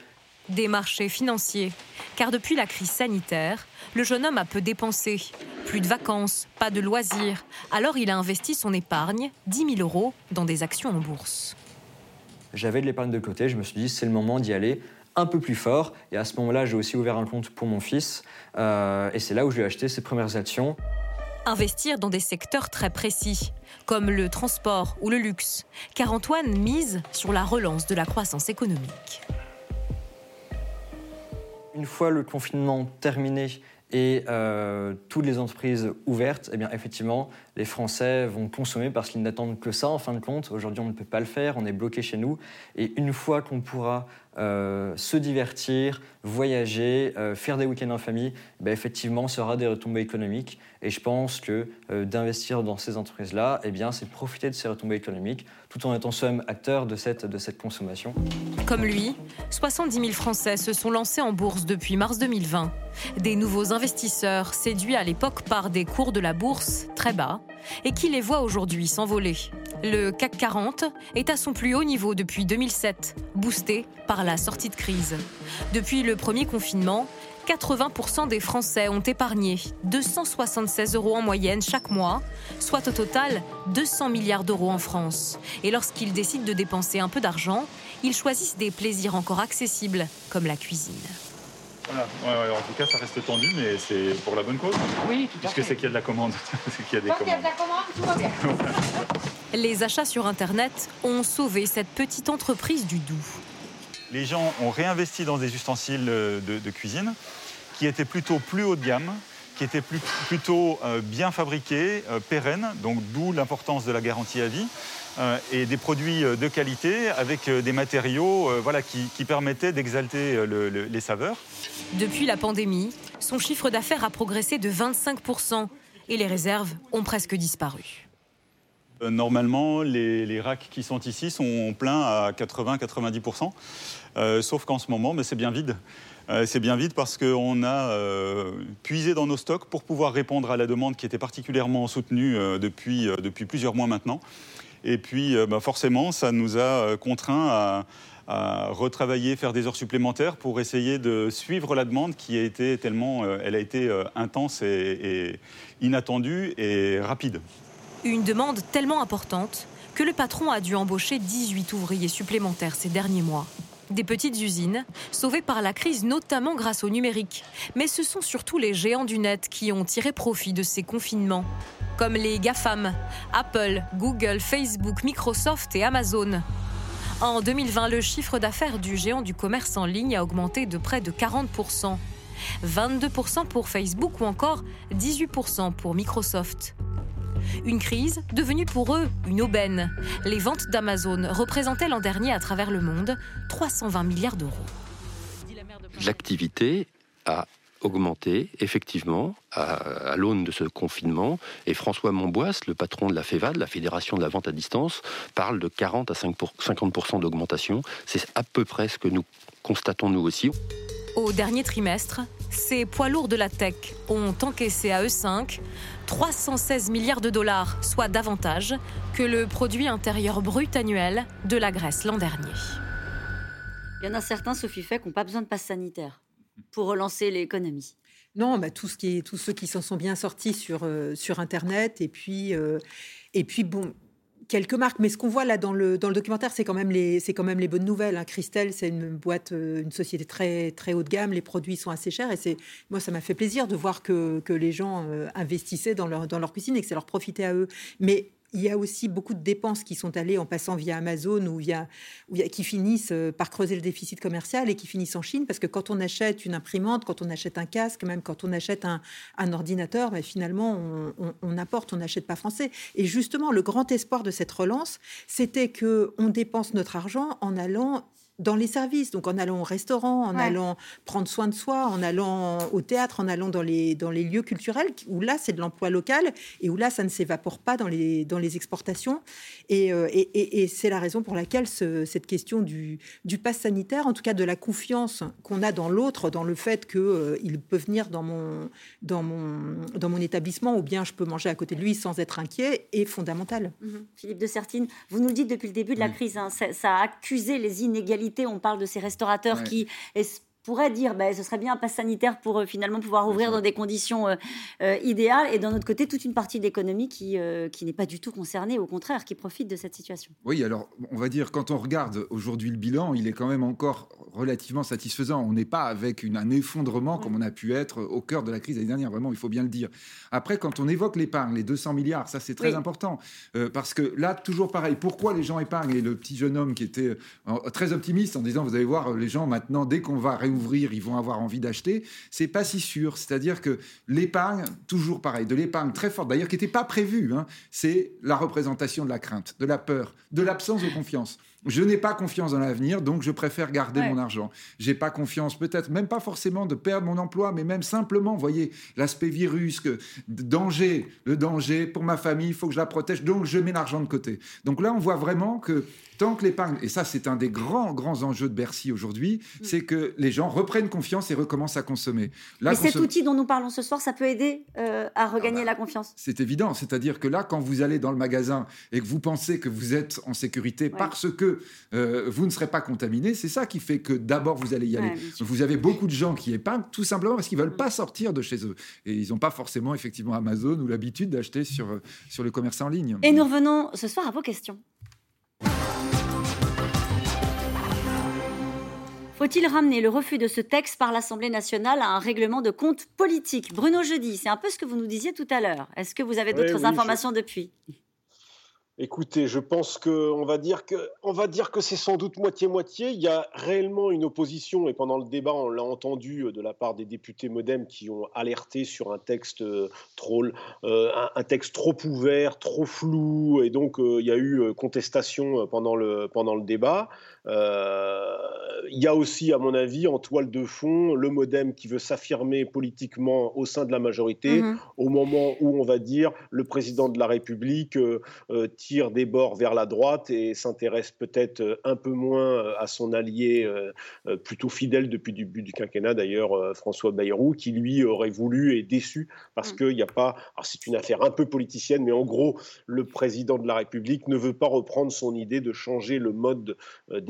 Speaker 16: Des marchés financiers, car depuis la crise sanitaire, le jeune homme a peu dépensé. Plus de vacances, pas de loisirs. Alors il a investi son épargne, 10 000 euros, dans des actions en bourse.
Speaker 17: J'avais de l'épargne de côté, je me suis dit c'est le moment d'y aller un peu plus fort. Et à ce moment-là, j'ai aussi ouvert un compte pour mon fils. Euh, et c'est là où je lui ai acheté ses premières actions.
Speaker 16: Investir dans des secteurs très précis, comme le transport ou le luxe, car Antoine mise sur la relance de la croissance économique.
Speaker 17: Une fois le confinement terminé et euh, toutes les entreprises ouvertes, eh bien effectivement, les Français vont consommer parce qu'ils n'attendent que ça en fin de compte. Aujourd'hui, on ne peut pas le faire, on est bloqué chez nous. Et une fois qu'on pourra euh, se divertir, voyager, euh, faire des week-ends en famille, ben effectivement, ça aura des retombées économiques. Et je pense que euh, d'investir dans ces entreprises-là, eh bien, c'est profiter de ces retombées économiques, tout en étant soi-même acteur de cette, de cette consommation.
Speaker 16: Comme lui, 70 000 Français se sont lancés en bourse depuis mars 2020. Des nouveaux investisseurs séduits à l'époque par des cours de la bourse très bas et qui les voient aujourd'hui s'envoler. Le CAC 40 est à son plus haut niveau depuis 2007, boosté par la sortie de crise. Depuis le premier confinement, 80% des Français ont épargné 276 euros en moyenne chaque mois, soit au total 200 milliards d'euros en France. Et lorsqu'ils décident de dépenser un peu d'argent, ils choisissent des plaisirs encore accessibles, comme la cuisine.
Speaker 18: Voilà. en tout cas, ça reste tendu, mais c'est pour la bonne cause.
Speaker 16: Oui, tout
Speaker 18: à Puisque c'est qu'il y a de la commande. <laughs>
Speaker 16: qu'il y a des commandes. y a de la commande, tout va bien. <laughs> Les achats sur Internet ont sauvé cette petite entreprise du Doubs.
Speaker 18: Les gens ont réinvesti dans des ustensiles de, cuisine qui étaient plutôt plus haut de gamme, qui étaient plutôt euh, bien fabriqués, euh, pérennes, donc d'où l'importance de la garantie à vie. Euh, et des produits euh, de qualité avec euh, des matériaux voilà, qui, permettaient d'exalter les saveurs.
Speaker 16: Depuis la pandémie, son chiffre d'affaires a progressé de 25% et les réserves ont presque disparu.
Speaker 18: Normalement, les, racks qui sont ici sont pleins à 80-90%, sauf qu'en ce moment, mais c'est bien vide. c'est bien vide parce qu'on a puisé dans nos stocks pour pouvoir répondre à la demande qui était particulièrement soutenue depuis, depuis plusieurs mois maintenant. Et puis, bah, forcément, ça nous a contraints à, retravailler, faire des heures supplémentaires pour essayer de suivre la demande qui a été tellement, été intense et inattendue et rapide.
Speaker 16: Une demande tellement importante que le patron a dû embaucher 18 ouvriers supplémentaires ces derniers mois. Des petites usines, sauvées par la crise notamment grâce au numérique. Mais ce sont surtout les géants du net qui ont tiré profit de ces confinements, comme les GAFAM, Apple, Google, Facebook, Microsoft et Amazon. En 2020, le chiffre d'affaires du géant du commerce en ligne a augmenté de près de 40%. 22% pour Facebook ou encore 18% pour Microsoft. Une crise devenue pour eux une aubaine. Les ventes d'Amazon représentaient l'an dernier à travers le monde 320 milliards d'euros.
Speaker 19: L'activité a augmenté, effectivement, à, l'aune de ce confinement. Et François Monbois, le patron de la FEVAD, la Fédération de la vente à distance, parle de 40 à 50% d'augmentation. C'est à peu près ce que nous constatons nous aussi.
Speaker 16: Au dernier trimestre, ces poids lourds de la tech ont encaissé à eux 5 316 milliards de dollars, soit davantage que le produit intérieur brut annuel de la Grèce l'an dernier.
Speaker 1: Il y en a certains, Sophie Fay, qui n'ont pas besoin de passe sanitaire pour relancer l'économie.
Speaker 5: Non, bah, tout ce qui est, tous ceux qui s'en sont bien sortis sur, euh, sur Internet. Et puis, euh, et puis bon, quelques marques, mais ce qu'on voit là dans le, dans le documentaire, c'est quand même les, quand même les bonnes nouvelles. Hein. Christelle, c'est une boîte, euh, une société très, très haut de gamme. Les produits sont assez chers et c'est, moi, ça m'a fait plaisir de voir que, que les gens euh, investissaient dans leur, dans leur cuisine et que ça leur profitait à eux. Mais il y a aussi beaucoup de dépenses qui sont allées en passant via Amazon ou via, qui finissent euh, par creuser le déficit commercial et qui finissent en Chine parce que quand on achète une imprimante, quand on achète un casque, même quand on achète un, ordinateur, ben finalement on, on, apporte, on n'achète pas français. Et justement, le grand espoir de cette relance, c'était que on dépense notre argent en allant dans les services, donc en allant au restaurant, en allant prendre soin de soi, en allant au théâtre, en allant dans les, dans les lieux culturels, où là c'est de l'emploi local et où là ça ne s'évapore pas dans les, dans les exportations. Et, euh, et, et, c'est la raison pour laquelle cette question du, du pass sanitaire, en tout cas de la confiance qu'on a dans l'autre, dans le fait qu'il euh, il peut venir dans mon, dans, mon, dans mon établissement ou bien je peux manger à côté de lui sans être inquiet, est fondamentale.
Speaker 1: Mhm. Philippe de Sertine, vous nous le dites depuis le début de la crise, hein, ça a accusé les inégalités on parle de ces restaurateurs qui pourrait dire ben, ce serait bien un pass sanitaire pour euh, finalement pouvoir ouvrir dans des conditions euh, euh, idéales et d'un autre côté toute une partie de l'économie qui, qui n'est pas du tout concernée, au contraire, qui profite de cette situation.
Speaker 3: Oui, alors on va dire quand on regarde aujourd'hui le bilan, il est quand même encore relativement satisfaisant. On n'est pas avec une, un effondrement comme on a pu être au cœur de la crise l'année dernière, vraiment, il faut bien le dire. Après, quand on évoque l'épargne, les 200 milliards, ça c'est très important parce que là, toujours pareil, pourquoi les gens épargnent? Et le petit jeune homme qui était très optimiste en disant, vous allez voir, les gens maintenant, dès qu'on va ouvrir, ils vont avoir envie d'acheter. C'est pas si sûr. C'est-à-dire que l'épargne, toujours pareil, de l'épargne très forte, d'ailleurs qui n'était pas prévue, hein, c'est la représentation de la crainte, de la peur, de l'absence de confiance. Je n'ai pas confiance dans l'avenir, donc je préfère garder mon argent. J'ai pas confiance, peut-être même pas forcément de perdre mon emploi, mais même simplement, voyez, l'aspect virus, que danger, le danger pour ma famille, il faut que je la protège, donc je mets l'argent de côté. Donc là, on voit vraiment que tant que l'épargne, et ça c'est un des grands, grands enjeux de Bercy aujourd'hui, mm. c'est que les gens reprennent confiance et recommencent à consommer.
Speaker 1: Là, Mais cet outil dont nous parlons ce soir, ça peut aider euh, à regagner ah bah, la confiance.
Speaker 3: C'est évident, c'est-à-dire que là, quand vous allez dans le magasin et que vous pensez que vous êtes en sécurité parce que euh, vous ne serez pas contaminé, c'est ça qui fait que d'abord vous allez y aller. vous avez beaucoup de gens qui épargnent tout simplement parce qu'ils veulent mm. pas sortir de chez eux. Et ils n'ont pas forcément effectivement Amazon ou l'habitude d'acheter sur, euh, sur le commerce en ligne.
Speaker 1: Et nous revenons ce soir à vos questions. Faut-il ramener le refus de ce texte par l'Assemblée nationale à un règlement de compte politique? Bruno Jeudi, c'est un peu ce que vous nous disiez tout à l'heure. Est-ce que vous avez d'autres informations depuis?
Speaker 2: Écoutez, je pense qu'on va dire que, on va dire que c'est sans doute moitié-moitié. Il y a réellement une opposition, et pendant le débat, on l'a entendu euh, de la part des députés MoDem qui ont alerté sur un texte euh, trop, euh, un, texte trop ouvert, trop flou, et donc il y a eu contestation pendant le, pendant le débat. Il y a aussi, à mon avis, en toile de fond, le MoDem qui veut s'affirmer politiquement au sein de la majorité, mmh au moment où on va dire le président de la République tire des bords vers la droite et s'intéresse peut-être un peu moins à son allié plutôt fidèle depuis le début du quinquennat, d'ailleurs, François Bayrou, qui lui aurait voulu et déçu parce mmh. qu'il n'y a pas. Alors c'est une affaire un peu politicienne, mais en gros, le président de la République ne veut pas reprendre son idée de changer le mode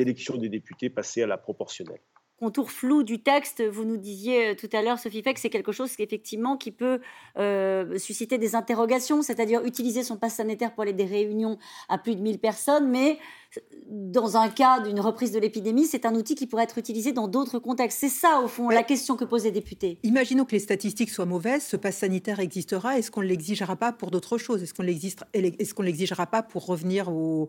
Speaker 2: d'élection des députés, passer à la proportionnelle
Speaker 1: contour flou du texte. Vous nous disiez euh, tout à l'heure, Sophie Feck, c'est quelque chose qui, effectivement qui peut euh, susciter des interrogations, c'est-à-dire utiliser son passe sanitaire pour aller des réunions à plus de 1000 personnes, mais dans un cas d'une reprise de l'épidémie, c'est un outil qui pourrait être utilisé dans d'autres contextes. C'est ça, au fond, la question que posent les députés.
Speaker 5: Imaginons que les statistiques soient mauvaises, ce passe sanitaire existera. Est-ce qu'on ne l'exigera pas pour d'autres choses? Est-ce qu'on ne l'exigera pas pour revenir au,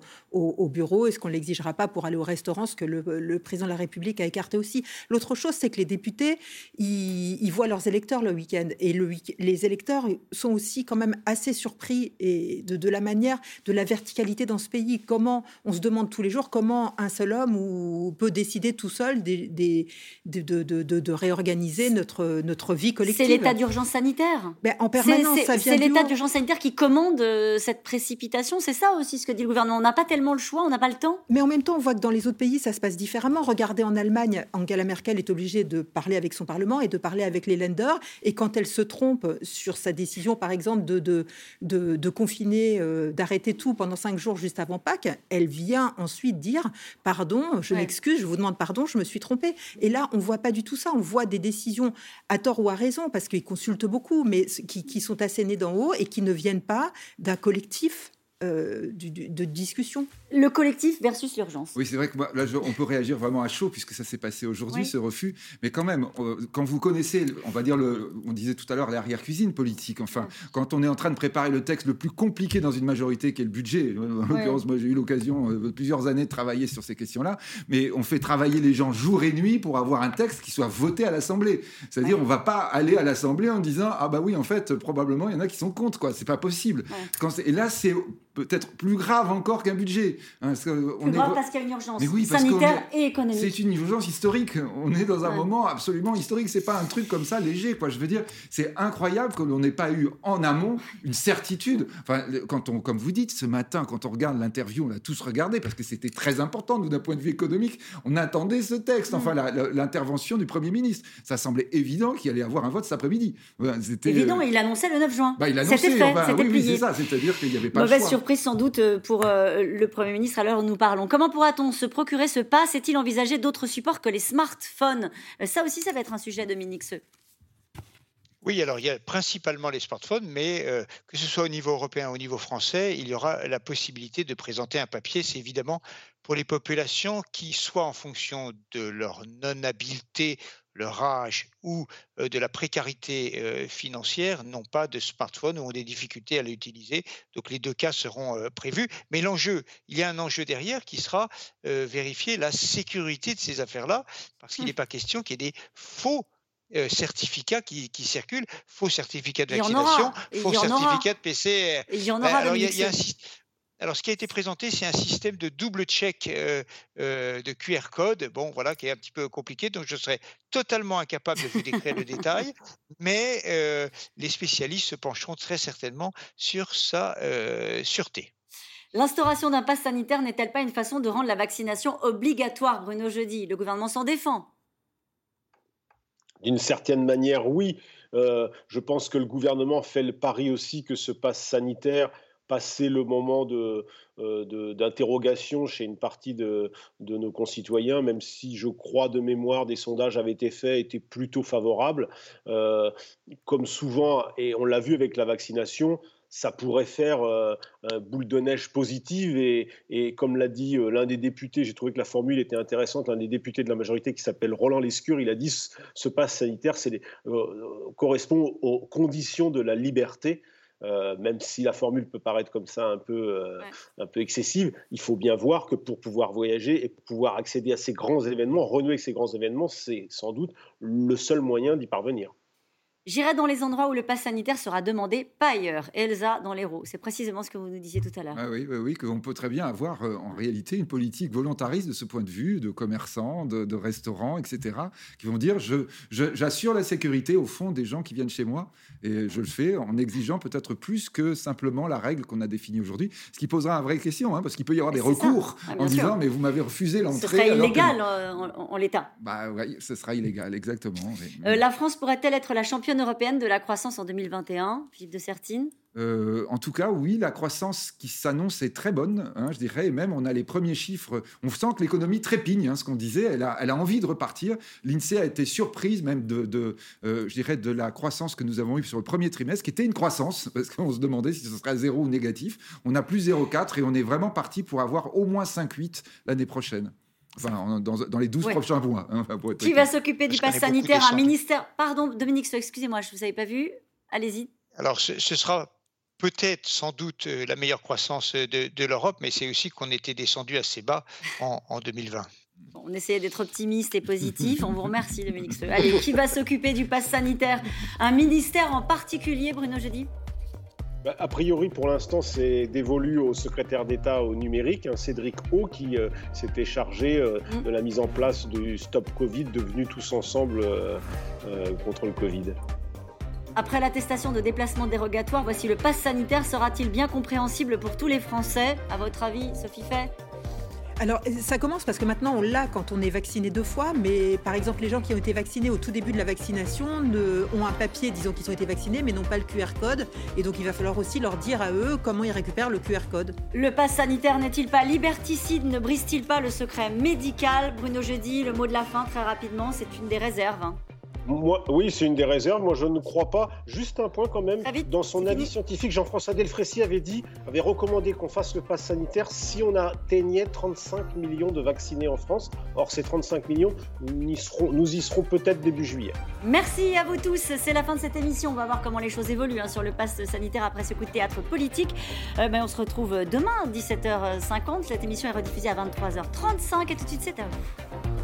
Speaker 5: bureau? Est-ce qu'on ne l'exigera pas pour aller au restaurant, ce que le, président de la République a écarté aussi? L'autre chose, c'est que les députés, ils, voient leurs électeurs le week-end. Et le, les électeurs sont aussi quand même assez surpris et de, de la manière, de la verticalité dans ce pays. Comment on se demande demande tous les jours comment un seul homme ou, peut décider tout seul des, des, de, de, de, réorganiser notre, notre vie collective.
Speaker 1: C'est l'état d'urgence sanitaire.
Speaker 5: Ben, en permanence,
Speaker 1: C'est l'état d'urgence sanitaire qui commande euh, cette précipitation. C'est ça aussi ce que dit le gouvernement. On n'a pas tellement le choix, on n'a pas le temps.
Speaker 5: Mais en même temps, on voit que dans les autres pays, ça se passe différemment. Regardez en Allemagne, Angela Merkel est obligée de parler avec son Parlement et de parler avec les lenders. Et quand elle se trompe sur sa décision, par exemple, de, de, de, confiner, euh, d'arrêter tout pendant cinq jours juste avant Pâques, elle vient ensuite dire pardon, je m'excuse, je vous demande pardon, je me suis trompé. Et là, on voit pas du tout ça. On voit des décisions à tort ou à raison parce qu'ils consultent beaucoup, mais qui, qui sont assénées d'en haut et qui ne viennent pas d'un collectif euh, de discussion.
Speaker 1: Le collectif versus l'urgence.
Speaker 3: Oui, c'est vrai que là, on peut réagir vraiment à chaud puisque ça s'est passé aujourd'hui, ce refus. Mais quand même, euh, quand vous connaissez, on va dire, le, on disait tout à l'heure, l'arrière-cuisine politique, enfin, quand on est en train de préparer le texte le plus compliqué dans une majorité qui est le budget, en l'occurrence, moi j'ai eu l'occasion euh, plusieurs années de travailler sur ces questions-là, mais on fait travailler les gens jour et nuit pour avoir un texte qui soit voté à l'Assemblée. C'est-à-dire, on va pas aller à l'Assemblée en disant, ah bah oui, en fait, probablement, il y en a qui sont contre, quoi. C'est pas possible. Quand et là, c'est peut-être plus grave encore qu'un budget.
Speaker 1: Hein, parce plus grave parce qu'il y a une urgence sanitaire et économique.
Speaker 3: C'est une urgence historique. On est dans un moment absolument historique. C'est pas un truc comme ça léger. Quoi. Je veux dire, c'est incroyable que l'on n'ait pas eu en amont une certitude. Enfin, quand on, comme vous dites, ce matin, quand on regarde l'interview, on l'a tous regardé parce que c'était très important, nous, d'un point de vue économique. On attendait ce texte, enfin, mm. l'intervention du Premier ministre. Ça semblait évident qu'il allait avoir un vote cet après-midi.
Speaker 1: Évident, euh, il annonçait le 9 juin.
Speaker 3: Bah, il annonçait, c'était fait, c'était oui, c'est ça. C'est-à-dire qu'il n'y avait pas
Speaker 1: Mauvaise surprise sans doute euh, pour euh, le Premier ministre à l'heure où nous parlons. Comment pourra-t-on se procurer ce pass Est-il envisagé d'autres supports que les smartphones? Euh, Ça aussi, ça va être un sujet, Dominique.
Speaker 4: Oui, alors il y a principalement les smartphones, mais que ce soit au niveau européen ou au niveau français, il y aura la possibilité de présenter un papier. C'est évidemment pour les populations qui, soit en fonction de leur non-habileté leur âge ou de la précarité financière n'ont pas de smartphone ou ont des difficultés à l'utiliser. Donc les deux cas seront prévus. Mais l'enjeu, il y a un enjeu derrière qui sera vérifier la sécurité de ces affaires-là, parce qu'il mmh. n'est pas question qu'il y ait des faux certificats qui, circulent, faux certificats de vaccination, faux certificats de PCR.
Speaker 1: Il y en aura.
Speaker 4: Ben, y a un, alors, ce qui a été présenté, c'est un système de double check euh, euh, de QR code, bon, voilà, qui est un petit peu compliqué, donc je serais totalement incapable de vous décrire le détail, mais euh, les spécialistes se pencheront très certainement sur sa sûreté.
Speaker 1: L'instauration d'un pass sanitaire n'est-elle pas une façon de rendre la vaccination obligatoire, Bruno Jeudi? Le gouvernement s'en défend.
Speaker 2: D'une certaine manière, oui. je pense que le gouvernement fait le pari aussi que ce pass sanitaire le moment euh, d'interrogation chez une partie de, nos concitoyens, même si je crois de mémoire des sondages avaient été faits, étaient plutôt favorables. Euh, comme souvent, et on l'a vu avec la vaccination, ça pourrait faire euh, un boule de neige positive. Et, comme l'a dit l'un des députés, j'ai trouvé que la formule était intéressante, l'un des députés de la majorité qui s'appelle Roland Lescure, il a dit ce passe sanitaire correspond aux conditions de la liberté. Euh, même si la formule peut paraître comme ça un peu, euh, un peu excessive, il faut bien voir que pour pouvoir voyager et pouvoir accéder à ces grands événements, renouer avec ces grands événements, c'est sans doute le seul moyen d'y parvenir.
Speaker 1: J'irai dans les endroits où le pass sanitaire sera demandé, pas ailleurs. Elsa, dans l'Hérault. C'est précisément ce que vous nous disiez tout à l'heure.
Speaker 3: Ah oui, oui, oui qu'on peut très bien avoir euh, en réalité une politique volontariste de ce point de vue, de commerçants, de, restaurants, etc., qui vont dire je, j'assure la sécurité au fond des gens qui viennent chez moi. Et je le fais en exigeant peut-être plus que simplement la règle qu'on a définie aujourd'hui. Ce qui posera une vraie question, hein, parce qu'il peut y avoir des recours ah, en disant mais vous m'avez refusé l'entrée. Ce
Speaker 1: serait illégal en, l'état.
Speaker 3: Bah oui, ce sera illégal, exactement.
Speaker 1: Euh, la France pourrait-elle être la championne européenne de la croissance en 2021, Philippe de Sertine
Speaker 3: euh, en tout cas, oui, la croissance qui s'annonce est très bonne, hein, je dirais. Et même, on a les premiers chiffres. On sent que l'économie trépigne, hein, ce qu'on disait. Elle a, envie de repartir. L'INSEE a été surprise même de, euh, je dirais, de la croissance que nous avons eue sur le premier trimestre, qui était une croissance, <laughs> parce qu'on se demandait si ce serait zéro ou négatif. On a plus 0,4 et on est vraiment parti pour avoir au moins 5,8 l'année prochaine. Enfin, dans, les 12 prochains mois.
Speaker 1: Hein, qui va s'occuper du pass sanitaire Un ministère. Pardon, Dominique, excusez-moi, je ne vous avais pas vu. Allez-y.
Speaker 4: Alors, ce, sera peut-être sans doute euh, la meilleure croissance de, l'Europe, mais c'est aussi qu'on était descendu assez bas en, 2020.
Speaker 1: On essayait d'être optimiste et positif. On vous remercie, Dominique. Allez, qui va s'occuper du pass sanitaire? Un ministère en particulier, Bruno Jeudi?
Speaker 2: Bah, a priori, pour l'instant, c'est dévolu au secrétaire d'État au numérique, hein, Cédric O, qui euh, s'était chargé euh, mm. de la mise en place du Stop Covid, devenu tous ensemble euh, contre le Covid.
Speaker 1: Après l'attestation de déplacement dérogatoire, voici le pass sanitaire. Sera-t-il bien compréhensible pour tous les Français? À votre avis, Sophie Fay?
Speaker 5: Alors, ça commence parce que maintenant, on l'a quand on est vacciné deux fois, mais par exemple, les gens qui ont été vaccinés au tout début de la vaccination ont un papier disant qu'ils ont été vaccinés, mais n'ont pas le QR code. Et donc, il va falloir aussi leur dire à eux comment ils récupèrent le QR code.
Speaker 1: Le pass sanitaire n'est-il pas liberticide? Ne brise-t-il pas le secret médical? Bruno Jeudi, le mot de la fin, très rapidement, c'est une des réserves. Hein
Speaker 2: oui, c'est une des réserves. Moi, je ne crois pas. Juste un point quand même. Dans son avis scientifique, Jean-François Delfrécy avait dit, avait recommandé qu'on fasse le pass sanitaire si on atteignait 35 millions de vaccinés en France. Or, ces 35 millions, nous y serons, nous y serons peut-être début juillet.
Speaker 1: Merci à vous tous. C'est la fin de cette émission. On va voir comment les choses évoluent hein, sur le pass sanitaire après ce coup de théâtre politique. Euh, ben, on se retrouve demain, 17h50. Cette émission est rediffusée à 23h35. Et tout de suite, c'est à vous.